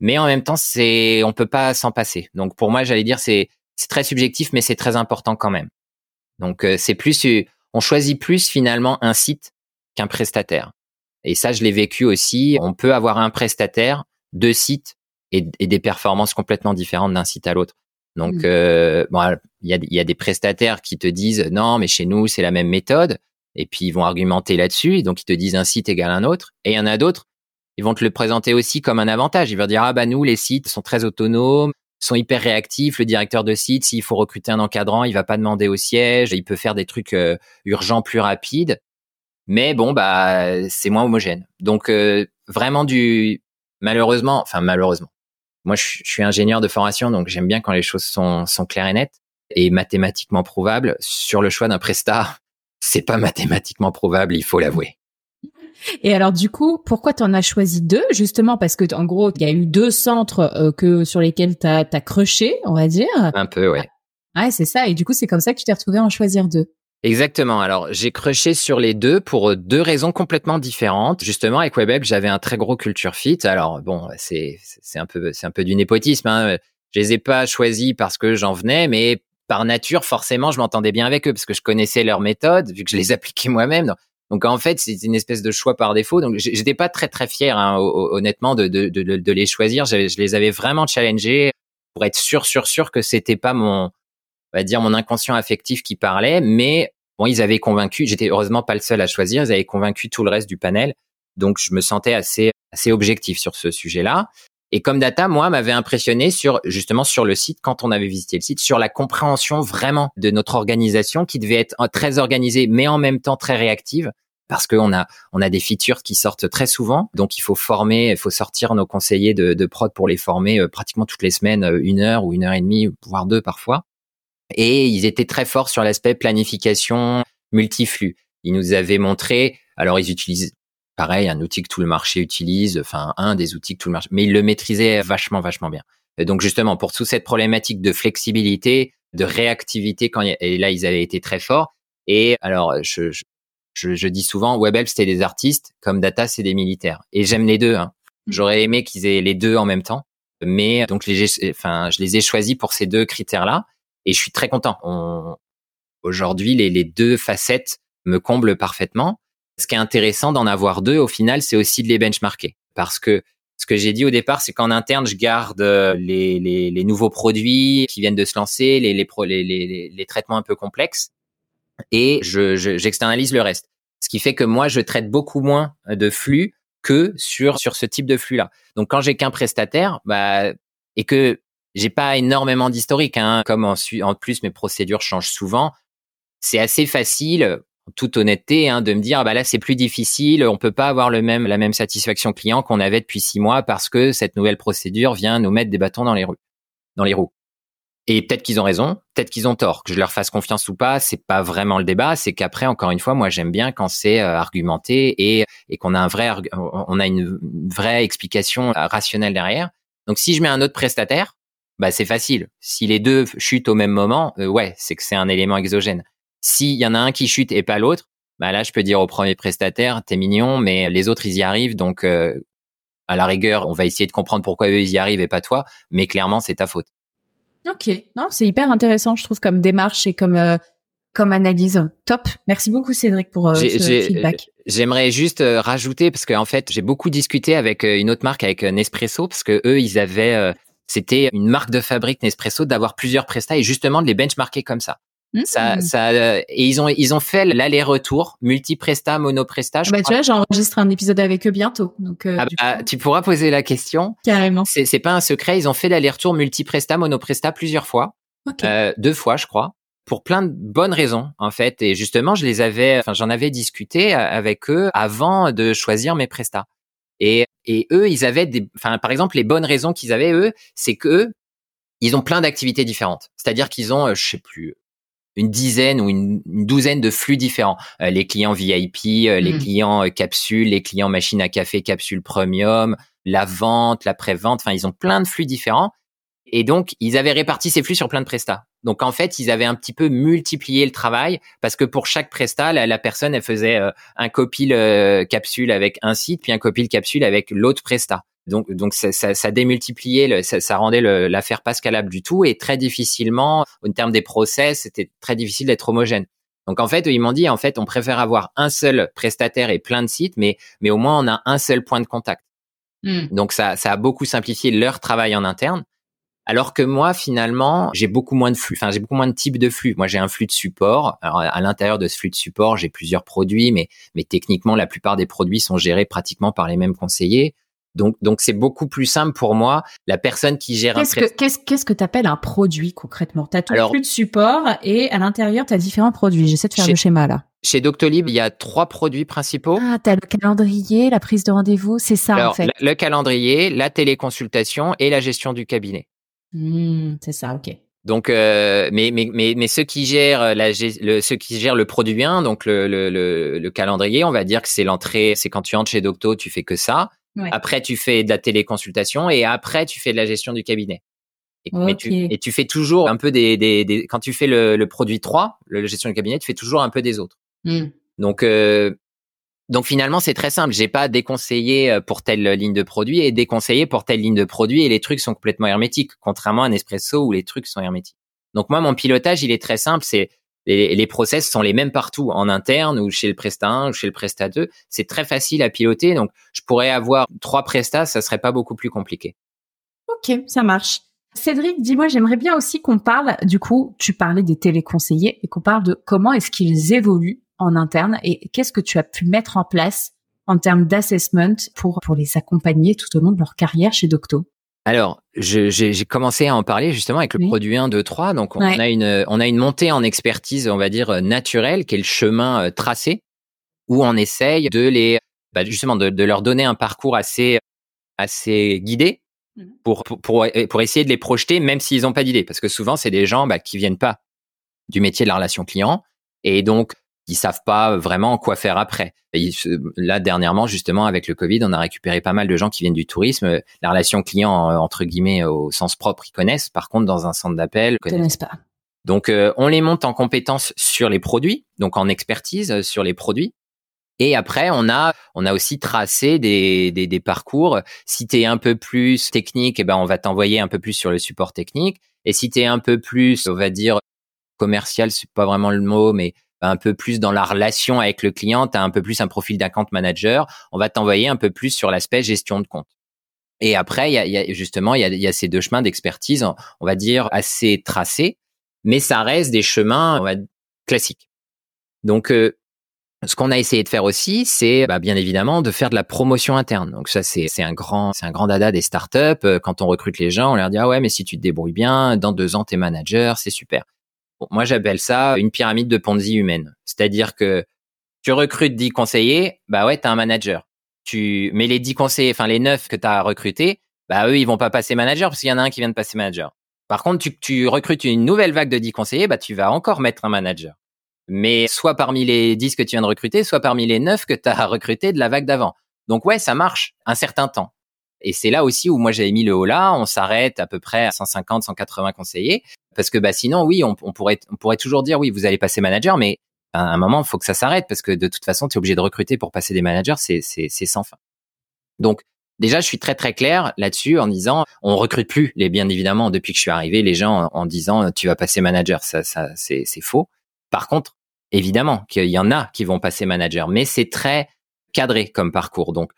mais en même temps, c'est, on peut pas s'en passer. Donc pour moi, j'allais dire, c'est, c'est très subjectif, mais c'est très important quand même. Donc euh, c'est plus, on choisit plus finalement un site qu'un prestataire. Et ça, je l'ai vécu aussi. On peut avoir un prestataire, deux sites et, des performances complètement différentes d'un site à l'autre. Donc, mmh. euh, bon, il y a, y a des prestataires qui te disent non, mais chez nous c'est la même méthode, et puis ils vont argumenter là-dessus, et donc ils te disent un site égale un autre. Et il y en a d'autres ils vont te le présenter aussi comme un avantage. Ils vont dire ah bah nous les sites sont très autonomes, sont hyper réactifs. Le directeur de site, s'il faut recruter un encadrant, il va pas demander au siège, il peut faire des trucs euh, urgents plus rapides. Mais bon bah c'est moins homogène. Donc euh, vraiment du malheureusement, enfin malheureusement. Moi je, suis ingénieur de formation donc j'aime bien quand les choses sont claires et nettes et mathématiquement prouvables. Sur le choix d'un prestat, c'est pas mathématiquement prouvable, il faut l'avouer.
Et alors du coup, pourquoi tu en as choisi deux? Justement parce que en gros, il y a eu deux centres euh, que sur lesquels tu as, as crushé, on va dire.
Un peu, ouais.
Ouais, c'est ça. Et du coup, c'est comme ça que tu t'es retrouvé à en choisir deux.
Exactement. Alors, j'ai crushé sur les deux pour euh, deux raisons complètement différentes. Justement, avec WebHelp, j'avais un très gros culture fit. Alors, bon, c'est c'est un peu c'est un peu du népotisme. Hein. Je les ai pas choisis parce que j'en venais, mais par nature, forcément, je m'entendais bien avec eux parce que je connaissais leurs méthodes, vu que je les appliquais moi-même. Donc en fait, c'est une espèce de choix par défaut. Donc j'étais pas très très fier, hein, honnêtement, de, de, de, de, les choisir. Je, les avais vraiment challengés pour être sûr, sûr, sûr que c'était pas mon, on va dire, mon inconscient affectif qui parlait. Mais bon, ils avaient convaincu. J'étais heureusement pas le seul à choisir. Ils avaient convaincu tout le reste du panel. Donc je me sentais assez assez objectif sur ce sujet-là. Et comme data, moi, m'avait impressionné sur justement sur le site quand on avait visité le site, sur la compréhension vraiment de notre organisation qui devait être euh, très organisée, mais en même temps très réactive, parce qu'on a on a des features qui sortent très souvent, donc il faut former, il faut sortir nos conseillers de, prod pour les former euh, pratiquement toutes les semaines, euh, une heure ou une heure et demie, voire deux parfois. Et ils étaient très forts sur l'aspect planification multiflux. Ils nous avaient montré, alors ils utilisent pareil, un outil que tout le marché utilise, enfin un des outils que tout le marché, mais il le maîtrisait vachement, vachement bien. Et donc justement, pour toute cette problématique de flexibilité, de réactivité, quand et là ils avaient été très forts. Et alors, je, je, je dis souvent, WebHelp c'était des artistes, comme Data c'est des militaires. Et j'aime les deux. Hein. Mmh. J'aurais aimé qu'ils aient les deux en même temps, mais donc les, enfin, je les ai choisis pour ces deux critères-là, et je suis très content. Aujourd'hui, les, les deux facettes me comblent parfaitement. Ce qui est intéressant d'en avoir deux, au final, c'est aussi de les benchmarker. Parce que ce que j'ai dit au départ, c'est qu'en interne, je garde euh, les, les, les, nouveaux produits qui viennent de se lancer, les, les, les, traitements un peu complexes, et je, j'externalise le reste. Ce qui fait que moi, je traite beaucoup moins de flux que sur sur ce type de flux-là. Donc, quand j'ai qu'un prestataire, bah, et que j'ai pas énormément d'historique, hein, comme en, en plus mes procédures changent souvent, c'est assez facile, toute honnêteté, hein, de me dire, ah bah là, c'est plus difficile, on peut pas avoir le même, la même satisfaction client qu'on avait depuis six mois parce que cette nouvelle procédure vient nous mettre des bâtons dans les roues. Dans les roues. Et peut-être qu'ils ont raison, peut-être qu'ils ont tort. Que je leur fasse confiance ou pas, c'est pas vraiment le débat. C'est qu'après, encore une fois, moi j'aime bien quand c'est euh, argumenté et, et qu'on a un vrai, on a une vraie explication euh, rationnelle derrière. Donc si je mets un autre prestataire, bah c'est facile. Si les deux chutent au même moment, euh, ouais, c'est que c'est un élément exogène. S'il y en a un qui chute et pas l'autre, bah là je peux dire au premier prestataire, t'es mignon, mais les autres ils y arrivent, donc à la rigueur, on va essayer de comprendre pourquoi eux ils y arrivent et pas toi, mais clairement c'est ta faute.
Ok, non, c'est hyper intéressant, je trouve, comme démarche et comme euh, comme analyse. Top. Merci beaucoup, Cédric, pour euh, ce feedback.
J'aimerais juste euh, rajouter parce qu'en fait, j'ai beaucoup discuté avec une autre marque, avec Nespresso, parce que eux, ils avaient, c'était une marque de fabrique Nespresso d'avoir plusieurs prestats et justement de les benchmarker comme ça. Ça, mmh. ça, et ils ont, ils ont fait l'aller-retour, multi-presta, mono-presta.
Bah, tu vois, j'enregistre un épisode avec eux bientôt. Donc,
euh, ah bah, tu pourras poser la question.
Carrément.
C'est, pas un secret. Ils ont fait l'aller-retour multi-presta, mono-presta plusieurs fois. Euh, deux fois, je crois. Pour plein de bonnes raisons, en fait. Et justement, je les avais, enfin, j'en avais discuté avec eux avant de choisir mes prestats. Et, et eux, ils avaient des, enfin, par exemple, les bonnes raisons qu'ils avaient, eux, c'est que ils ont plein d'activités différentes. C'est-à-dire qu'ils ont, euh, je sais plus, une dizaine ou une, douzaine de flux différents. Euh, les clients VIP, euh, les mmh. clients euh, capsules, les clients machine à café, capsule premium, la vente, la pré-vente. Enfin, ils ont plein de flux différents. Et donc, ils avaient réparti ces flux sur plein de prestats. Donc, en fait, ils avaient un petit peu multiplié le travail parce que pour chaque prestat, la, personne, elle faisait un copil capsule avec un site, puis un copil capsule avec l'autre prestat. Donc, donc ça, ça, ça démultipliait, le, ça, ça, rendait l'affaire pas scalable du tout et très difficilement, en termes des process, c'était très difficile d'être homogène. Donc en fait, ils m'ont dit en fait, on préfère avoir un seul prestataire et plein de sites, mais mais au moins on a un seul point de contact. Hmm. Donc ça, ça a beaucoup simplifié leur travail en interne. Alors que moi, finalement, j'ai beaucoup moins de flux. Enfin, j'ai beaucoup moins de types de flux. Moi, j'ai un flux de support. Alors, à l'intérieur de ce flux de support, j'ai plusieurs produits, mais mais techniquement, la plupart des produits sont gérés pratiquement par les mêmes conseillers. Donc, donc c'est beaucoup plus simple pour moi. La personne qui gère
qu'est-ce un que qu'est-ce qu'est-ce que t'appelles un produit concrètement? T'as tout Alors, flux de support et à l'intérieur t'as différents produits. J'essaie de faire le schéma là.
Chez Doctolib, il y a trois produits principaux.
Ah, t'as le calendrier, la prise de rendez-vous, c'est ça en fait.
Le, calendrier, la téléconsultation et la gestion du cabinet.
Mmh, c'est ça, ok.
Donc, euh, mais, mais, mais, mais ceux qui gèrent la, le, ceux qui gèrent le produit 1, donc le, le, le, le calendrier, on va dire que c'est l'entrée, c'est quand tu entres chez Docto, tu fais que ça. Après, tu fais de la téléconsultation et après, tu fais de la gestion du cabinet. Et, tu, et tu fais toujours un peu des, des, des quand tu fais le, le, produit 3, la gestion du cabinet, tu fais toujours un peu des autres. Mmh. Donc, euh, donc finalement, c'est très simple. J'ai pas déconseillé euh, pour telle ligne de produit et déconseillé pour telle ligne de produit et les trucs sont complètement hermétiques, contrairement à un espresso où les trucs sont hermétiques. Donc moi, mon pilotage, il est très simple. C'est les, les process sont les mêmes partout, en interne ou chez le Presta 1 ou chez le Presta 2. C'est très facile à piloter. Donc, je pourrais avoir trois Prestas, ça serait pas beaucoup plus compliqué.
Ok, ça marche. Cédric, dis-moi, j'aimerais bien aussi qu'on parle, du coup, tu parlais des téléconseillers et qu'on parle de comment est-ce qu'ils évoluent en interne et qu'est-ce que tu as pu mettre en place en termes d'assessment pour, pour les accompagner tout au long de leur carrière chez Docto?
Alors, j'ai commencé à en parler justement avec le produit 1, 2, 3. Donc, on a une, on a une montée en expertise, on va dire euh, naturelle, qui est le chemin euh, tracé, où on essaye de les, bah, justement, de, leur donner un parcours assez, assez guidé mmh. pour, pour, pour, essayer de les projeter, même s'ils n'ont pas d'idée, parce que souvent c'est des gens bah, qui viennent pas du métier de la relation client, et donc ils savent pas vraiment quoi faire après. là dernièrement justement avec le Covid, on a récupéré pas mal de gens qui viennent du tourisme. La relation client euh, entre guillemets au sens propre, ils connaissent. Par contre, dans un centre d'appel,
ils connaissent pas.
Donc euh, on les monte en compétences sur les produits, donc en expertise euh, sur les produits. Et après, on a, on a aussi tracé des, des, des parcours. Si tu es un peu plus technique, eh ben, on va t'envoyer un peu plus sur le support technique. Et si tu es un peu plus, on va dire, commercial, c'est pas vraiment le mot, mais un peu plus dans la relation avec le client, tu as un peu plus un profil d'account manager, on va t'envoyer un peu plus sur l'aspect gestion de compte. Et après, il y a, justement, il y a, ces deux chemins d'expertise, on va dire assez tracés, mais ça reste des chemins on va, classiques. Donc, euh, ce qu'on a essayé de faire aussi, c'est bah, bien évidemment de faire de la promotion interne. Donc ça, c'est un grand, c'est un grand dada des startups. Quand on recrute les gens, on leur dit ah ouais, mais si tu te débrouilles bien, dans deux ans t'es manager, c'est super. Moi, j'appelle ça une pyramide de Ponzi humaine. C'est-à-dire que tu recrutes 10 conseillers, bah ouais, tu as un manager. Tu mais les 10 conseillers, enfin les 9 que tu as recrutés, bah eux, ils vont pas passer manager parce qu'il y en a un qui vient de passer manager. Par contre, tu, tu recrutes une nouvelle vague de 10 conseillers, bah tu vas encore mettre un manager. Mais soit parmi les 10 que tu viens de recruter, soit parmi les 9 que tu as recrutés de la vague d'avant. Donc ouais, ça marche un certain temps. Et c'est là aussi où moi j'avais mis le haut là, on s'arrête à peu près à 150, 180 conseillers, parce que bah sinon oui, on, pourrait on pourrait toujours dire oui, vous allez passer manager, mais à un moment il faut que ça s'arrête parce que de toute façon tu es obligé de recruter pour passer des managers, c'est sans fin. Donc déjà je suis très très clair là-dessus en disant on recrute plus les bien évidemment depuis que je suis arrivé les gens en, disant tu vas passer manager, ça ça c'est c'est faux. Par contre évidemment qu'il y en a qui vont passer manager, mais c'est très cadré comme parcours. Donc,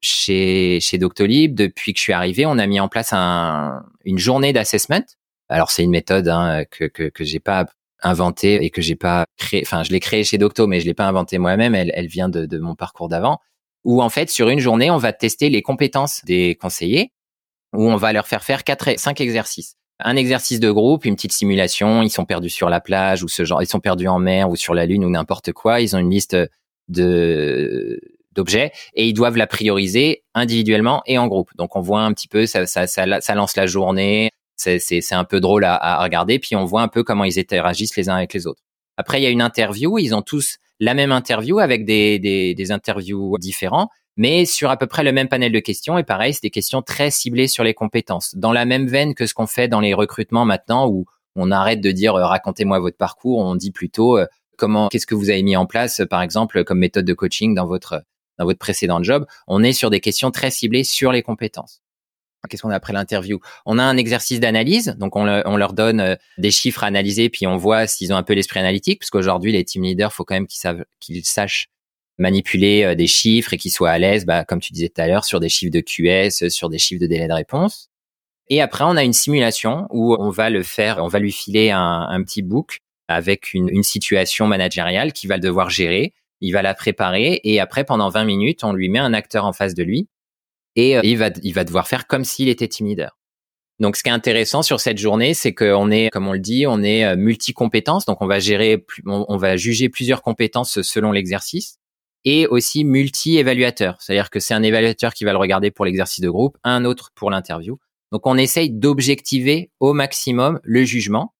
chez, chez Doctolib, depuis que je suis arrivé, on a mis en place un, une journée d'assessment. Alors, c'est une méthode hein, que, que, que j'ai pas inventée et que j'ai pas créé. Enfin, je l'ai créée chez Docto, mais je l'ai pas inventée moi-même. Elle, elle vient de, de mon parcours d'avant. Où en fait, sur une journée, on va tester les compétences des conseillers, où on va leur faire faire quatre, cinq exercices un exercice de groupe, une petite simulation. Ils sont perdus sur la plage ou ce genre. Ils sont perdus en mer ou sur la lune ou n'importe quoi. Ils ont une liste de d'objets et ils doivent la prioriser individuellement et en groupe. Donc on voit un petit peu ça ça ça, ça lance la journée, c'est c'est un peu drôle à, à regarder puis on voit un peu comment ils interagissent les uns avec les autres. Après il y a une interview, ils ont tous la même interview avec des des des interviews différents mais sur à peu près le même panel de questions. Et pareil, c'est des questions très ciblées sur les compétences, dans la même veine que ce qu'on fait dans les recrutements maintenant, où on arrête de dire euh, racontez-moi votre parcours, on dit plutôt euh, comment, qu'est-ce que vous avez mis en place, par exemple, comme méthode de coaching dans votre dans votre précédent job. On est sur des questions très ciblées sur les compétences. Qu'est-ce qu'on a après l'interview? On a un exercice d'analyse, donc on, leur donne euh, des chiffres à analyser, puis on voit s'ils ont un peu l'esprit analytique, parce qu'aujourd'hui les team leaders, faut quand même qu'ils sachent manipuler euh, des chiffres et qu'ils soient à l'aise, bah, comme tu disais tout à l'heure, sur des chiffres de QS, sur des chiffres de délai de réponse. Et après, on a une simulation où on va le faire, on va lui filer un, un petit book avec une, une, situation managériale qu'il va devoir gérer. Il va la préparer et après, pendant 20 minutes, on lui met un acteur en face de lui et euh, il, va, il va devoir faire comme s'il était leader. Donc, ce qui est intéressant sur cette journée, c'est qu'on est, comme on le dit, on est euh, multi-compétences. Donc, on va gérer, on, va juger plusieurs compétences selon l'exercice et aussi multi-évaluateur. C'est-à-dire que c'est un évaluateur qui va le regarder pour l'exercice de groupe, un autre pour l'interview. Donc, on essaye d'objectiver au maximum le jugement.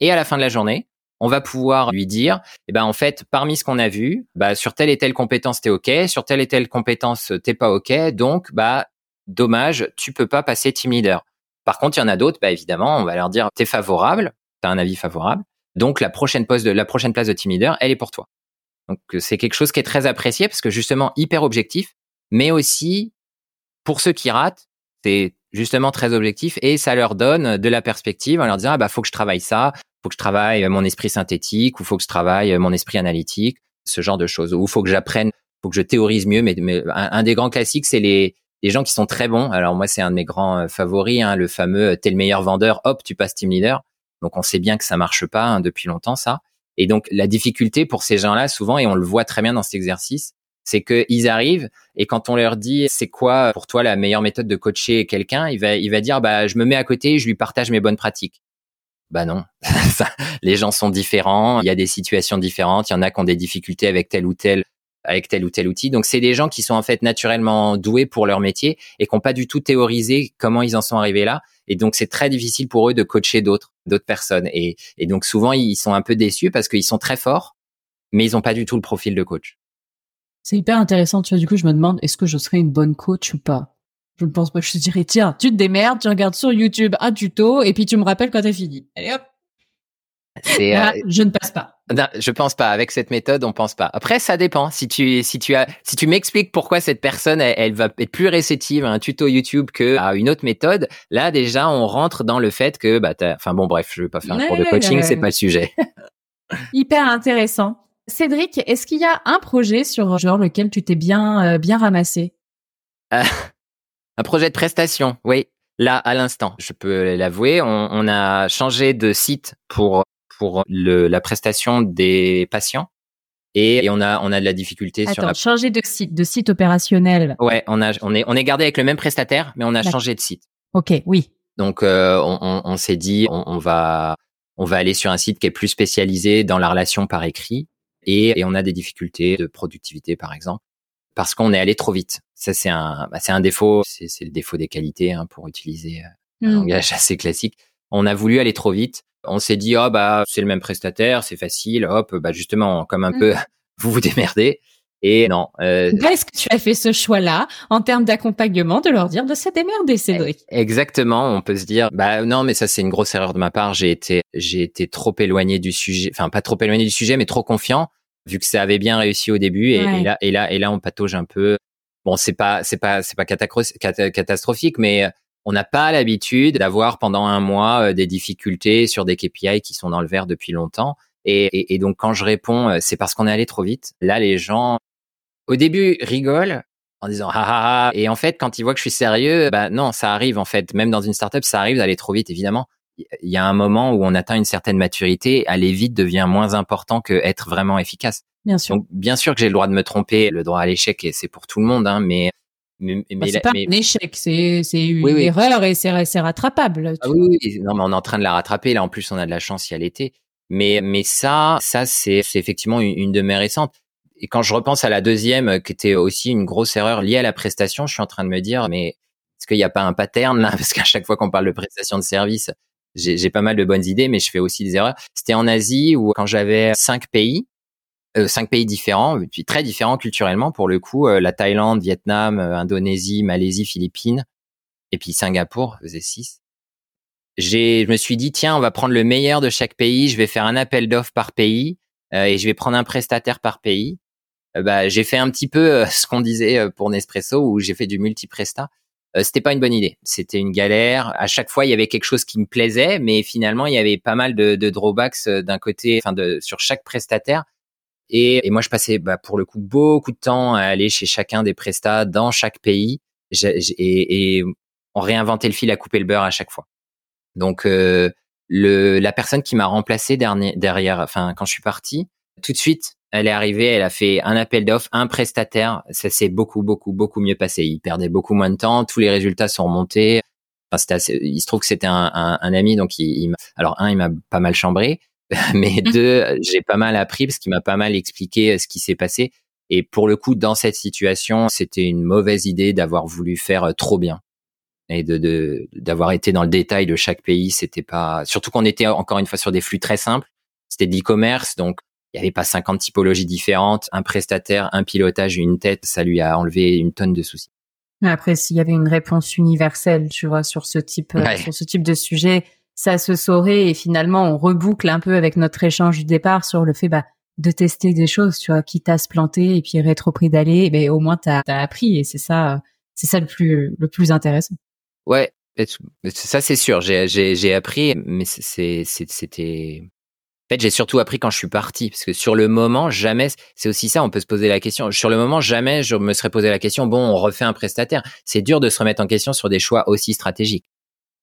Et à la fin de la journée, on va pouvoir lui dire, eh ben en fait, parmi ce qu'on a vu, bah sur telle et telle compétence t'es ok, sur telle et telle compétence t'es pas ok, donc bah dommage, tu peux pas passer team leader. Par contre, il y en a d'autres, bah évidemment, on va leur dire t'es favorable, t'as un avis favorable, donc la prochaine poste de la prochaine place de team leader, elle est pour toi. Donc c'est quelque chose qui est très apprécié parce que justement hyper objectif, mais aussi pour ceux qui ratent, c'est justement très objectif et ça leur donne de la perspective en leur disant ah bah faut que je travaille ça, faut que je travaille mon esprit synthétique ou faut que je travaille mon esprit analytique, ce genre de choses. Ou faut que j'apprenne, faut que je théorise mieux. Mais, un, des grands classiques, c'est les, gens qui sont très bons. Alors moi, c'est un de mes grands euh, favoris, hein, le fameux euh, t'es le meilleur vendeur, hop, tu passes team leader. Donc on sait bien que ça marche pas hein, depuis longtemps ça. Et donc la difficulté pour ces gens-là souvent, et on le voit très bien dans cet exercice, c'est qu'ils arrivent et quand on leur dit c'est quoi pour toi la meilleure méthode de coacher quelqu'un, il va il va dire bah je me mets à côté, je lui partage mes bonnes pratiques. Bah non, les gens sont différents, il y a des situations différentes, il y en a qui ont des difficultés avec tel ou tel avec tel ou tel outil. Donc c'est des gens qui sont en fait naturellement doués pour leur métier et qui n'ont pas du tout théorisé comment ils en sont arrivés là. Et donc c'est très difficile pour eux de coacher d'autres, d'autres personnes. Et, et donc souvent ils sont un peu déçus parce qu'ils sont très forts, mais ils n'ont pas du tout le profil de coach.
C'est hyper intéressant. Tu vois, du coup, je me demande, est-ce que je serais une bonne coach ou pas? Je ne pense pas que je te dirais, tiens, tu te démerdes, tu regardes sur YouTube un tuto et puis tu me rappelles quand t'as fini. Allez hop.
Euh,
je ne passe pas.
Non, je pense pas. Avec cette méthode, on pense pas. Après, ça dépend. Si tu, si tu as, si tu m'expliques pourquoi cette personne, elle, va être plus réceptive à un tuto YouTube que à une autre méthode, là, déjà, on rentre dans le fait que, bah, enfin bon, bref, je vais pas faire un cours de coaching, c'est pas le sujet.
Hyper intéressant. Cédric, est-ce qu'il y a un projet sur genre lequel tu t'es bien, euh, bien ramassé?
Euh, un projet de prestation, oui. Là, à l'instant, je peux l'avouer, on, on, a changé de site pour pour le, la prestation des patients et, et, on a on a de la difficulté
Attends,
sur la
changer de site, de site opérationnel.
Ouais, on a on est on est gardé avec le même prestataire, mais on a changé de site.
Ok, oui.
Donc euh, on, on, on s'est dit on, on, va on va aller sur un site qui est plus spécialisé dans la relation par écrit et, on a des difficultés de productivité par exemple parce qu'on est allé trop vite. Ça c'est un bah, c'est un défaut, c'est le défaut des qualités hein, pour utiliser euh, un mm. langage assez classique. On a voulu aller trop vite. On s'est dit oh bah c'est le même prestataire, c'est facile, hop bah justement comme un mm. peu vous vous démerdez. Et non.
Euh, Est-ce que tu as fait ce choix-là en termes d'accompagnement de leur dire de se démerder, Cédric?
Exactement. On peut se dire, bah non, mais ça c'est une grosse erreur de ma part. J'ai été, j'ai été trop éloigné du sujet, enfin pas trop éloigné du sujet, mais trop confiant vu que ça avait bien réussi au début. Et, là, et là, et là, on patauge un peu. Bon, c'est pas, c'est pas, c'est pas catastrophique, mais on n'a pas l'habitude d'avoir pendant un mois euh, des difficultés sur des KPI qui sont dans le vert depuis longtemps. Et, et donc quand je réponds, euh, c'est parce qu'on est allé trop vite. Là, les gens au début rigole en disant ah, ah, ah et en fait quand ils voient que je suis sérieux bah non ça arrive en fait même dans une startup ça arrive d'aller trop vite évidemment il y a un moment où on atteint une certaine maturité aller vite devient moins important que être vraiment efficace
bien sûr
donc bien sûr que j'ai le droit de me tromper le droit à l'échec et c'est pour tout le monde hein, mais
mais, bah, c'est pas un échec, c'est c'est une erreur et c'est c'est rattrapable.
Ah oui, oui, non mais on est en train de la rattraper. Là en plus on a de la chance, il y a l'été. Mais mais ça ça c'est c'est effectivement une, une de mes récentes et quand je repense à la deuxième, euh, qui était aussi une grosse erreur liée à la prestation, je suis en train de me dire, mais est-ce qu'il n'y a pas un pattern là Parce qu'à chaque fois qu'on parle de prestation de service, j'ai pas mal de bonnes idées, mais je fais aussi des erreurs. C'était en Asie où quand j'avais cinq pays, euh, cinq pays différents, puis très différents culturellement pour le coup, euh, la Thaïlande, Vietnam, euh, Indonésie, Malaisie, Philippines, et puis Singapour faisait six. J'ai, je me suis dit tiens, on va prendre le meilleur de chaque pays. Je vais faire un appel d'offres par pays et je vais prendre un prestataire par pays. Euh, bah, j'ai fait un petit peu euh, ce qu'on disait euh, pour Nespresso où j'ai fait du multi-presta. C'était pas une bonne idée. C'était une galère. À chaque fois, il y avait quelque chose qui me plaisait, mais finalement, il y avait pas mal de, drawbacks d'un côté, enfin, de sur chaque prestataire. Et, et moi, je passais bah, pour le coup beaucoup de temps à aller chez chacun des prestats dans chaque pays. et, et, on réinventait le fil à couper le beurre à chaque fois. Donc, euh, le, la personne qui m'a remplacé dernier, derrière, enfin, quand je suis parti, tout de suite, elle est arrivée, elle a fait un appel d'offres, un prestataire. Ça s'est beaucoup, beaucoup, beaucoup mieux passé. Il perdait beaucoup moins de temps. Tous les résultats sont remontés. Enfin, c'était assez, il se trouve que c'était un, un, un, ami, donc il, il alors un, il m'a pas mal chambré, mais mmh. deux, j'ai pas mal appris parce qu'il m'a pas mal expliqué euh, ce qui s'est passé. Et pour le coup, dans cette situation, c'était une mauvaise idée d'avoir voulu faire euh, trop bien et de d'avoir été dans le détail de chaque pays. C'était pas, surtout qu'on était encore une fois sur des flux très simples. C'était de l'e-commerce, donc il n'y avait pas 50 typologies différentes, un prestataire, un pilotage, une tête, ça lui a enlevé une tonne de soucis.
Après, s'il y avait une réponse universelle, tu vois, sur ce type, euh, sur ce type de sujet, ça se saurait et finalement on reboucle un peu avec notre échange du départ sur le fait bah, de tester des choses, tu vois, quitte à se planter et puis rétro d'aller, mais au moins t'as as appris et c'est ça, c'est ça le plus le plus intéressant.
Ouais, ça c'est sûr, j'ai j'ai appris, mais c'est c'était en fait, j'ai surtout appris quand je suis parti, parce que sur le moment, jamais, c'est aussi ça, on peut se poser la question. Sur le moment, jamais je me serais posé la question, bon, on refait un prestataire. C'est dur de se remettre en question sur des choix aussi stratégiques.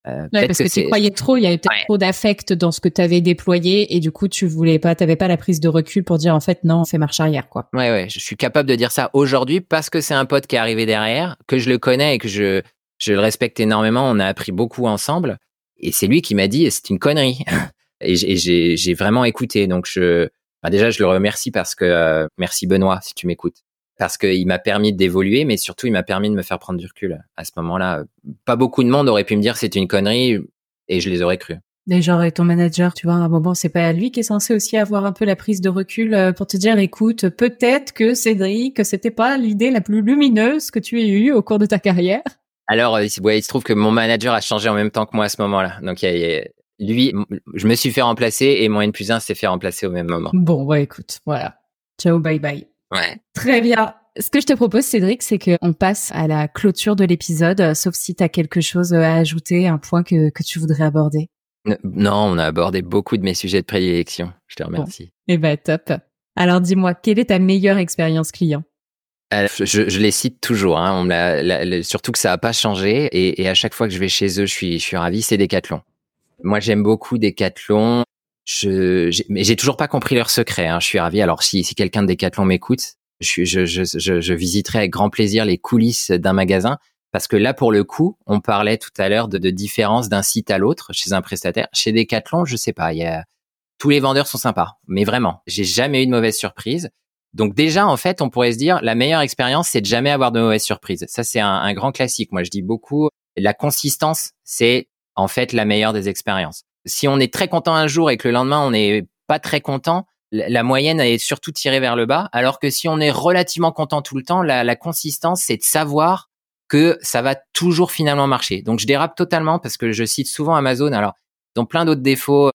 Euh, parce que, tu croyais trop, il y avait peut-être trop d'affect dans ce que tu avais déployé et du coup tu voulais pas, t'avais pas la prise de recul pour dire en fait non, on fait marche arrière quoi.
Ouais ouais, je suis capable de dire ça aujourd'hui parce que c'est un pote qui est arrivé derrière, que je le connais et que je je le respecte énormément. On a appris beaucoup ensemble et c'est lui qui m'a dit c'est une connerie. et j'ai vraiment écouté. Donc je, bah déjà je le remercie parce que euh, merci Benoît si tu m'écoutes parce qu'il m'a permis d'évoluer, mais surtout il m'a permis de me faire prendre du recul à ce moment-là. Pas beaucoup de monde aurait pu me dire c'est une connerie et je les aurais cru.
Et genre ton manager, tu vois, à un moment c'est pas lui qui est censé aussi avoir un peu la prise de recul euh, pour te dire écoute peut-être que Cédric c'était pas l'idée la plus lumineuse que tu aies eue au cours de ta carrière.
Alors, il se trouve que mon manager a changé en même temps que moi à ce moment-là. Donc, il y a, lui, je me suis fait remplacer et mon N plus 1 s'est fait remplacer au même moment.
Bon, ouais, écoute, voilà. Ciao, bye bye.
Ouais.
Très bien. Ce que je te propose, Cédric, c'est qu'on passe à la clôture de l'épisode, euh, sauf si tu as quelque chose à ajouter, un point que, que tu voudrais aborder.
Non, on a abordé beaucoup de mes sujets de prédilection. Je te remercie.
Eh ben, top. Alors, dis-moi, quelle est ta meilleure expérience client?
Euh, je, je, les cite toujours, hein. on surtout que ça n'a pas changé et, et, à chaque fois que je vais chez eux, je suis, je suis ravi, c'est Decathlon. Moi, j'aime beaucoup Decathlon. Je, mais j'ai toujours pas compris leur secret. Hein. Je suis ravi. Alors, si, si quelqu'un de Decathlon m'écoute, je, je, je, je, visiterai avec grand plaisir les coulisses d'un magasin Parce que là, pour le coup, on parlait tout à l'heure de, de différence d'un site à l'autre chez un prestataire. Chez Decathlon, je sais pas, y a, tous les vendeurs sont sympas. Mais vraiment, j'ai jamais eu de mauvaise surprise. Donc déjà, en fait, on pourrait se dire, la meilleure expérience, c'est de jamais avoir de mauvaise surprise. Ça, c'est un grand classique. Moi, je dis beaucoup, la consistance, c'est en fait la meilleure des expériences. Si on est très content un jour et que le lendemain, on n'est pas très content, la moyenne est surtout tirée vers le bas. Alors que si on est relativement content tout le temps, la, la consistance, c'est de savoir que ça va toujours finalement marcher. Donc je dérape totalement parce que je cite souvent Amazon. Alors, ils ont plein d'autres défauts.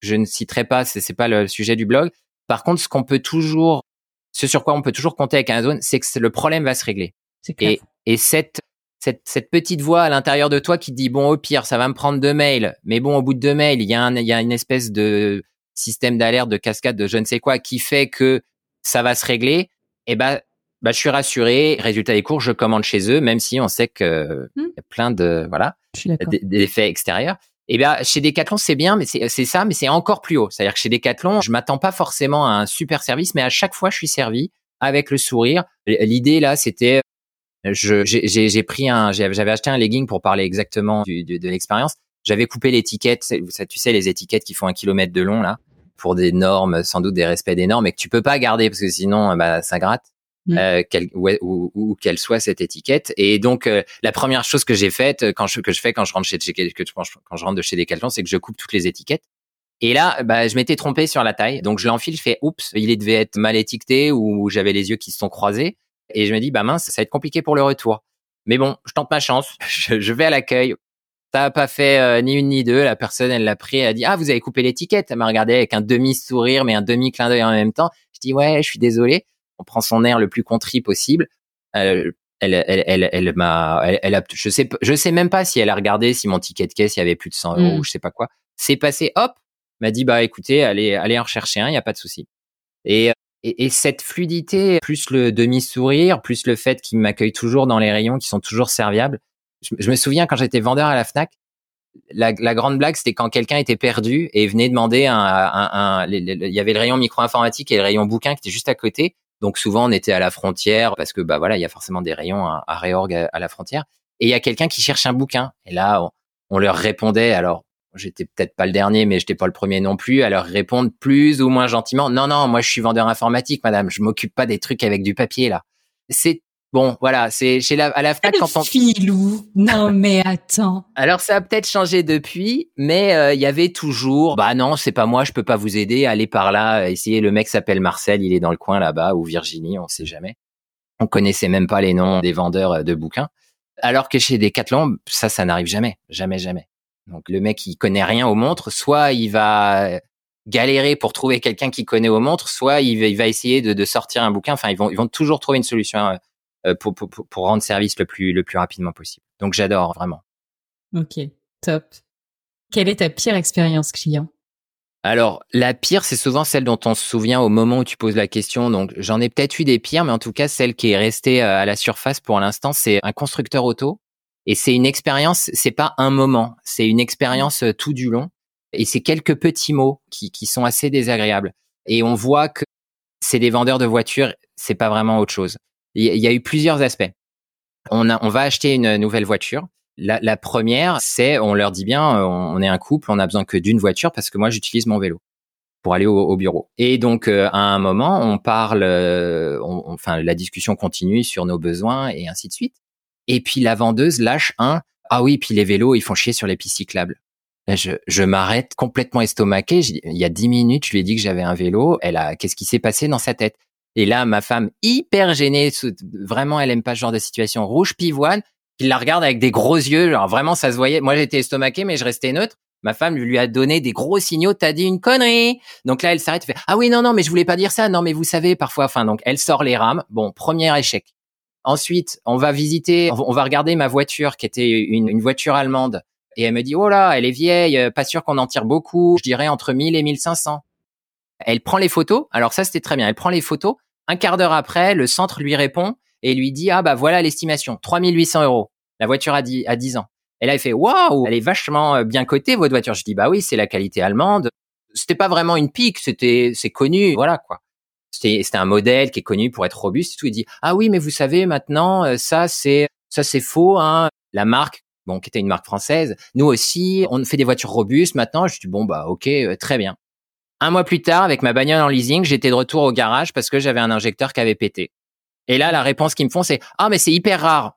Je ne citerai pas, c'est, c'est pas le sujet du blog. Par contre, ce qu'on peut toujours, ce sur quoi on peut toujours compter avec Amazon, c'est que le problème va se régler.
C'est clair.
Et, et cette, cette, cette petite voix à l'intérieur de toi qui te dit bon au pire ça va me prendre deux mails, mais bon au bout de deux mails il y a un, il y a une espèce de système d'alerte, de cascade, de je ne sais quoi qui fait que ça va se régler. Et ben bah, je suis rassuré. Résultat des cours, je commande chez eux, même si on sait que
Hmm.
y a plein de voilà d'effets extérieurs. Et bien chez Decathlon c'est bien, mais c'est c'est ça, mais c'est encore plus haut. C'est-à-dire que chez Decathlon, je m'attends pas forcément à un super service, mais à chaque fois je suis servi avec le sourire. L'idée là, c'était j'ai- pris un j'avais acheté un legging pour parler exactement du, de, de l'expérience. J'avais coupé l'étiquette, tu sais les étiquettes qui font un kilomètre de long là pour des normes, sans doute des respects des normes, et que tu peux pas garder parce que sinon bah ça gratte
Mm.
euh, quelle, où- où qu'elle soit cette étiquette. Et donc euh, la première chose que j'ai faite euh, quand je que je fais quand je rentre chez chez- que je, quand je rentre de chez Decathlon, c'est que je coupe toutes les étiquettes. Et là, bah, je m'étais trompé sur la taille, donc je l'enfile, je fais oups, il devait être mal étiqueté ou j'avais les yeux qui se sont croisés. Et je me dis bah mince, ça va être compliqué pour le retour. Mais bon, je tente ma chance, je, je vais à l'accueil. Ça a pas fait euh, ni une ni deux. La personne, elle l'a pris, elle a dit ah vous avez coupé l'étiquette. Elle m'a regardé avec un demi sourire mais un demi clin d'œil en même temps. Je dis ouais, je suis désolé on prend son air le plus contrit possible. Euh, elle, elle, elle, elle m'a, elle, elle a, je sais, je sais même pas si elle a regardé si mon ticket de caisse il y avait plus de 100 euros
Mm.
ou je sais pas quoi. C'est passé, hop, m'a dit bah écoutez, allez, allez en rechercher un, il y a pas de souci. Et, et, et cette fluidité, plus le demi sourire, plus le fait qu'il m'accueille toujours dans les rayons qui sont toujours serviables. Je, me souviens quand j'étais vendeur à la Fnac, la, la grande blague, c'était quand quelqu'un était perdu et venait demander un, un, un- il y avait le rayon micro-informatique et le rayon bouquin qui était juste à côté. Donc souvent on était à la frontière parce que bah voilà, il y a forcément des rayons à, à réorg à, à la frontière. Et il y a quelqu'un qui cherche un bouquin. Et là, on, on leur répondait. Alors j'étais peut-être pas le dernier, mais j'étais pas le premier non plus. À leur répondre plus ou moins gentiment. Non non, moi je suis vendeur informatique, madame. Je m'occupe pas des trucs avec du papier là. C'est bon, voilà. C'est chez la à la Fnac quand on
Filou. Non, mais attends.
alors ça a peut-être changé depuis, mais euh, il y avait toujours bah non, c'est pas moi, je peux pas vous aider, allez par là, essayez le mec s'appelle Marcel, il est dans le coin là-bas ou Virginie, on sait jamais. On connaissait même pas les noms des vendeurs euh, de bouquins. Alors que chez Decathlon, ça ça n'arrive jamais, jamais jamais. Donc le mec il connaît rien aux montres, soit il va galérer pour trouver quelqu'un qui connaît aux montres, soit il va, il va essayer de, de sortir un bouquin, enfin ils vont ils vont toujours trouver une solution euh, euh, pour, pour, pour pour rendre service le plus le plus rapidement possible. Donc j'adore vraiment.
Ok, top. Quelle est ta pire expérience client?
Alors, la pire, c'est souvent celle dont on se souvient au moment où tu poses la question. Donc, j'en ai peut-être eu des pires, mais en tout cas, celle qui est restée euh, à la surface pour l'instant, c'est un constructeur auto. Et c'est une expérience, c'est pas un moment, c'est une expérience euh, tout du long. Et c'est quelques petits mots qui, qui sont assez désagréables. Et on voit que c'est des vendeurs de voitures, c'est pas vraiment autre chose. Il y, a- eu plusieurs aspects. On, a, on va acheter une nouvelle voiture. La, première, c'est, on leur dit bien, euh, on, on est un couple, on a besoin que d'une voiture parce que moi, j'utilise mon vélo pour aller au, au bureau. Et donc, euh, à un moment, on parle, euh, on- enfin, la discussion continue sur nos besoins et ainsi de suite. Et puis, la vendeuse lâche un, ah oui, puis les vélos, ils font chier sur les pistes cyclables. Là, je, je m'arrête complètement estomaqué. Il y a dix minutes, je lui ai dit que j'avais un vélo. Elle a, qu'est-ce qui s'est passé dans sa tête? Et là, ma femme, hyper gênée, vraiment, elle aime pas ce genre de situation, rouge pivoine, qui la regarde avec des gros yeux, genre vraiment, ça se voyait. Moi, j'étais estomaqué, mais je restais neutre. Ma femme lui a donné des gros signaux, t'as dit une connerie. Donc là, elle s'arrête, ah oui, non, non, mais je voulais pas dire ça. Non, mais vous savez, parfois, enfin, donc, elle sort les rames. Bon, premier échec. Ensuite, on va visiter, on va regarder ma voiture, qui était une, une voiture allemande. Et elle me dit, oh là, elle est vieille, euh, pas sûr qu'on en tire beaucoup. Je dirais entre 1000 et 1500. Elle prend les photos. Alors ça, c'était très bien. Elle prend les photos. Un quart d'heure après, le centre lui répond et lui dit, ah bah voilà l'estimation, 3800 euros. La voiture a 10, à 10 ans. Et là, elle fait, waouh, elle est vachement euh, bien cotée, votre voiture. Je dis, bah oui, c'est la qualité allemande. C'était pas vraiment une pique, c'était, c'est connu, voilà, quoi. C'était, un modèle qui est connu pour être robuste et tout. Il dit, ah oui, mais vous savez, maintenant, euh, ça, c'est ça c'est faux. Hein. La marque, bon, qui était une marque française, nous aussi, on fait des voitures robustes. Maintenant, je dis bon bah ok, euh, très bien. Un mois plus tard, avec ma bagnole en leasing, j'étais de retour au garage parce que j'avais un injecteur qui avait pété. Et là, la réponse qu'ils me font, c'est ah mais c'est hyper rare.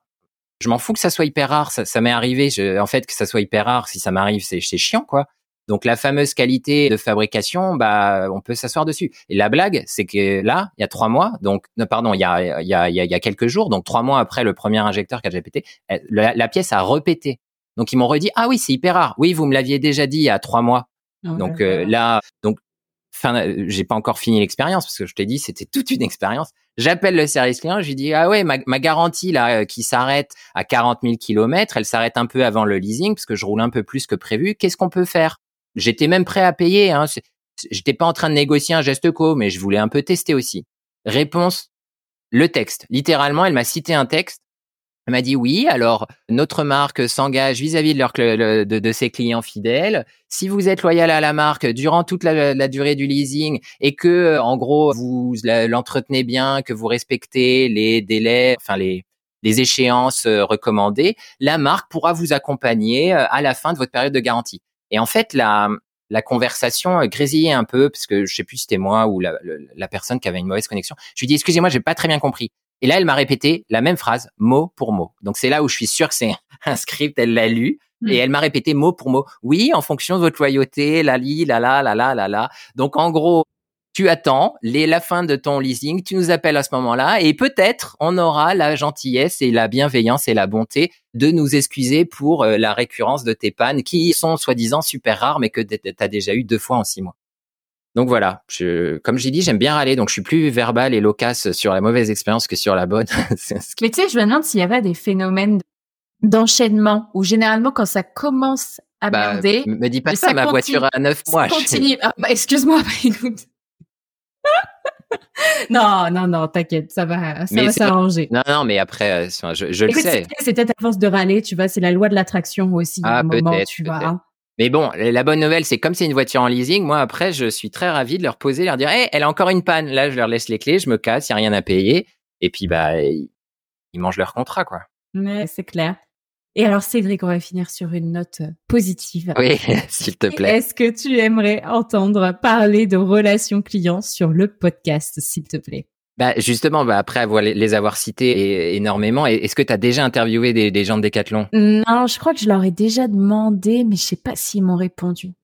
Je m'en fous que ça soit hyper rare. Ça, ça m'est arrivé. Je, en fait, que ça soit hyper rare, si ça m'arrive, c'est chiant quoi. Donc la fameuse qualité de fabrication, bah on peut s'asseoir dessus. Et la blague, c'est que là, il y a trois mois, donc pardon, il y a il y a il y a, quelques jours, donc trois mois après le premier injecteur qui a déjà pété, la, la pièce a repété. Donc ils m'ont redit ah oui c'est hyper rare. Oui vous me l'aviez déjà dit il y a trois mois. Ah donc euh, là donc enfin j'ai pas encore fini l'expérience parce que je t'ai dit c'était toute une expérience. J'appelle le service client, je lui dis ah ouais ma, ma garantie là euh, qui s'arrête à 40 000 kilomètres, elle s'arrête un peu avant le leasing parce que je roule un peu plus que prévu. Qu'est-ce qu'on peut faire? J'étais même prêt à payer. Hein. J'étais pas en train de négocier un geste co, mais je voulais un peu tester aussi. Réponse le texte. Littéralement, elle m'a cité un texte. Elle m'a dit oui. Alors notre marque s'engage vis-à-vis de, leur, de, ses clients fidèles. Si vous êtes loyal à la marque durant toute la, durée du leasing et que en gros vous l'entretenez bien, que vous respectez les délais, enfin les les échéances euh, recommandées, la marque pourra vous accompagner euh, à la fin de votre période de garantie. Et en fait, la, la conversation grésillait un peu parce que je sais plus si c'était moi ou la, la, personne qui avait une mauvaise connexion. Je lui dis excusez-moi, j'ai pas très bien compris. Et là, elle m'a répété la même phrase mot pour mot. Donc c'est là où je suis sûr que c'est un script. Elle l'a lu et hmm. elle m'a répété mot pour mot. Oui, en fonction de votre loyauté, la li, la la la la la la. Donc en gros, tu attends les, la fin de ton leasing, tu nous appelles à ce moment-là et peut-être on aura la gentillesse et la bienveillance et la bonté de nous excuser pour euh, la récurrence de tes pannes qui sont soi-disant super rares mais que tu as déjà eu deux fois en six mois. Donc voilà, je, comme j'ai dit, j'aime bien râler, donc je suis plus verbal et loquace sur la mauvaise expérience que sur la bonne.
mais tu sais, je me demande s'il y avait des phénomènes d'enchaînement où généralement quand ça commence à bah, merder,
me dis pas ça, ma voiture a neuf mois.
Continue. Ah, bah, excuse-moi, écoute. non, non, non, t'inquiète, ça va, ça va s'arranger.
Non, non, mais après, euh, je, le sais.
C'est peut-être à force de râler, tu vois, c'est la loi de l'attraction aussi.
Ah, peut-être, tu vois. Hein. Mais bon, la bonne nouvelle, c'est comme c'est une voiture en leasing, moi après, je suis très ravi de leur poser, leur dire, hey, elle a encore une panne. Là, je leur laisse les clés, je me casse, il y a rien à payer, et puis bah, ils mangent leur contrat, quoi.
Mais c'est clair. Et alors, Cédric, on va finir sur une note positive.
Oui, s'il te plaît.
Est-ce que tu aimerais entendre parler de relations clients sur le podcast, s'il te plaît?
Bah justement, bah après avoir les avoir cités énormément, est-ce que tu as déjà interviewé des, gens de Decathlon?
Non, je crois que je leur ai déjà demandé, mais je sais pas s'ils m'ont répondu.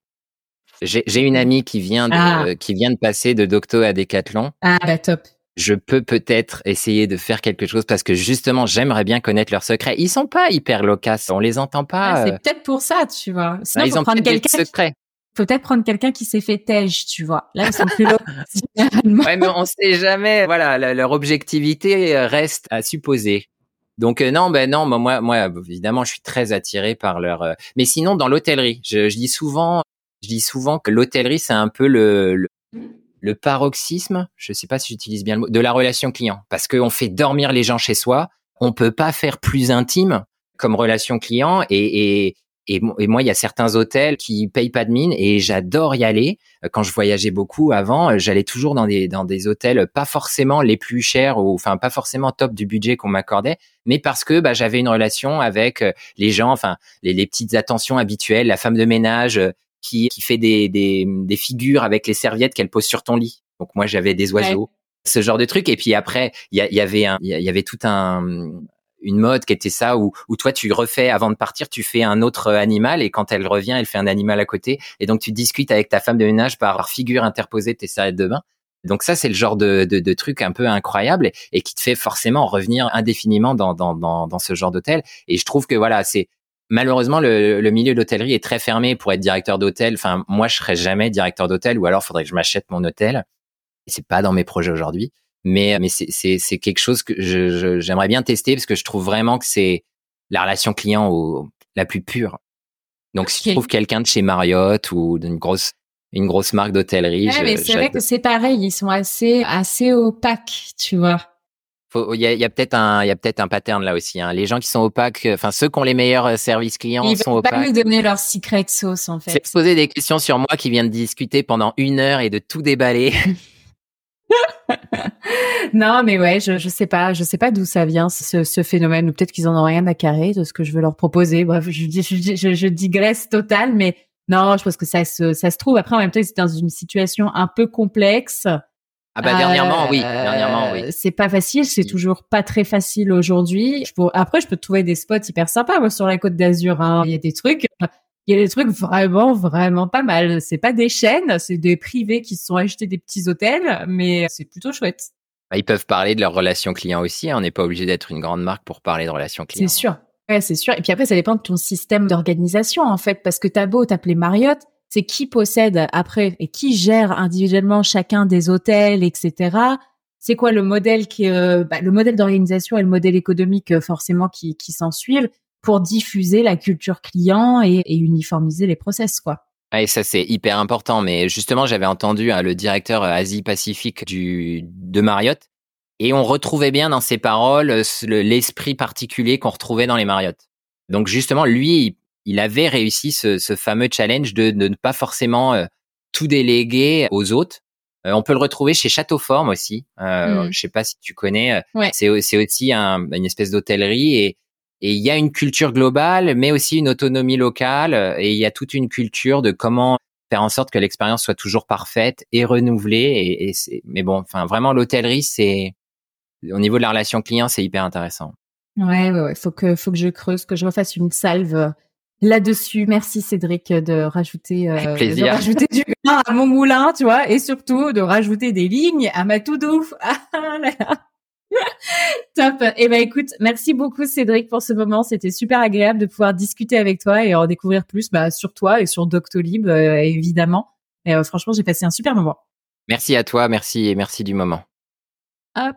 J'ai une amie qui vient de, ah. qui vient de passer de Docto à Decathlon.
Ah bah top
je peux peut-être essayer de faire quelque chose parce que justement, j'aimerais bien connaître leurs secrets. Ils sont pas hyper loquaces, on les entend pas.
Ah, c'est euh. peut-être pour ça, tu vois. Sinon, ils ont prendre quelqu'un. Secrets. Faut peut-être prendre quelqu'un qui s'est fait tège, tu vois. Là, ils sont plus loquaces.
ouais, mais on sait jamais. Voilà, leur objectivité euh, reste à supposer. Donc euh, non, ben non, moi, moi, évidemment, je suis très attiré par leur. Mais sinon, dans l'hôtellerie, je, je, dis souvent, je dis souvent que l'hôtellerie, c'est un peu le, le le paroxysme, je ne sais pas si j'utilise bien le mot, de la relation client. Parce qu'on fait dormir les gens chez soi, on peut pas faire plus intime comme relation client. Et, et, et, moi, il y a certains hôtels qui payent pas de mine et j'adore y aller. Quand je voyageais beaucoup avant, j'allais toujours dans des, dans des hôtels pas forcément les plus chers ou enfin pas forcément top du budget qu'on m'accordait, mais parce que bah, j'avais une relation avec les gens, enfin les, les petites attentions habituelles, la femme de ménage qui, qui fait des, des, des figures avec les serviettes qu'elle pose sur ton lit. Donc moi j'avais des oiseaux, ce genre de truc. Et puis après il y, y, avait un, il y avait tout un une mode qui était ça où, où toi tu refais avant de partir tu fais un autre animal et quand elle revient elle fait un animal à côté et donc tu discutes avec ta femme de ménage par figure interposée tes serviettes de bain donc ça, c'est le genre de, de, de, truc un peu incroyable et, qui te fait forcément revenir indéfiniment dans, dans, dans, dans ce genre d'hôtel. Et je trouve que voilà, c'est malheureusement, le, le milieu d'hôtellerie est très fermé pour être directeur d'hôtel. Enfin, moi, je serais jamais directeur d'hôtel, ou alors faudrait que je m'achète mon hôtel. Et c'est pas dans mes projets aujourd'hui, mais mais c'est c'est quelque chose que je j'aimerais bien tester parce que je trouve vraiment que c'est la relation client au, la plus pure. Donc, si tu trouves quelqu'un de chez Marriott ou d'une grosse une grosse marque d'hôtellerie,
ouais, mais c'est vrai que c'est pareil, ils sont assez assez opaques, tu vois
il y a, y a peut-être un, il y a peut-être un pattern là aussi. Hein. Les gens qui sont opaques, enfin ceux qui ont les meilleurs euh, services clients
Ils
sont opaques.
Ils pas nous donner leur secret sauce en fait.
C'est poser des questions sur moi qui vient de discuter pendant une heure et de tout déballer.
non, mais ouais, je, je sais pas, je sais pas d'où ça vient ce, ce phénomène, ou peut-être qu'ils en ont rien à carrer de ce que je veux leur proposer. Bref, je, je, je, je digresse total, mais non, je pense que ça se, ça se trouve. Après, en même temps, c'est dans une situation un peu complexe.
Ah bah dernièrement, oui, dernièrement, oui.
Euh, c'est pas facile, c'est toujours pas très facile aujourd'hui. Après, je peux trouver des spots hyper sympas moi sur la Côte d'Azur. Hein. Il y a des trucs, il y a des trucs vraiment, vraiment pas mal. C'est pas des chaînes, c'est des privés qui se sont achetés des petits hôtels, mais c'est plutôt chouette.
Bah, ils peuvent parler de leur relation client aussi. Hein. On n'est pas obligé d'être une grande marque pour parler de relation client.
C'est sûr. Ouais, c'est sûr. Et puis après, ça dépend de ton système d'organisation, en fait, parce que t'as beau t'appeler Marriott, c'est qui possède après et qui gère individuellement chacun des hôtels, etc. C'est quoi le modèle qui, euh, bah, le modèle d'organisation et le modèle économique euh, forcément qui, qui s'en suivent pour diffuser la culture client et, uniformiser les process, quoi.
Ça c'est hyper important. Mais justement, j'avais entendu hein, le directeur euh, Asie-Pacifique de Marriott et on retrouvait bien dans ses paroles l'esprit particulier qu'on retrouvait dans les Marriott. Donc justement, lui, il avait réussi ce, ce fameux challenge de, de, ne pas forcément euh, tout déléguer aux autres. Euh, on peut le retrouver chez Château Forme aussi. Euh, mm. Je sais pas si tu connais. C'est aussi un, une espèce d'hôtellerie et et il y a une culture globale, mais aussi une autonomie locale. Et il y a toute une culture de comment faire en sorte que l'expérience soit toujours parfaite et renouvelée. Et, et mais bon, enfin vraiment l'hôtellerie, c'est au niveau de la relation client, c'est hyper intéressant.
Ouais, ouais, ouais. Faut que, faut que je creuse, que je refasse une salve euh, là-dessus. Merci Cédric de rajouter,
euh, de
rajouter du grain à mon moulin, tu vois, et surtout de rajouter des lignes à ma tout douf. Top. Eh ben écoute, merci beaucoup Cédric pour ce moment. C'était super agréable de pouvoir discuter avec toi et en découvrir plus bah, sur toi et sur Doctolib euh, évidemment. Et euh, franchement, j'ai passé un super moment.
Merci à toi, merci et merci du moment.
Hop.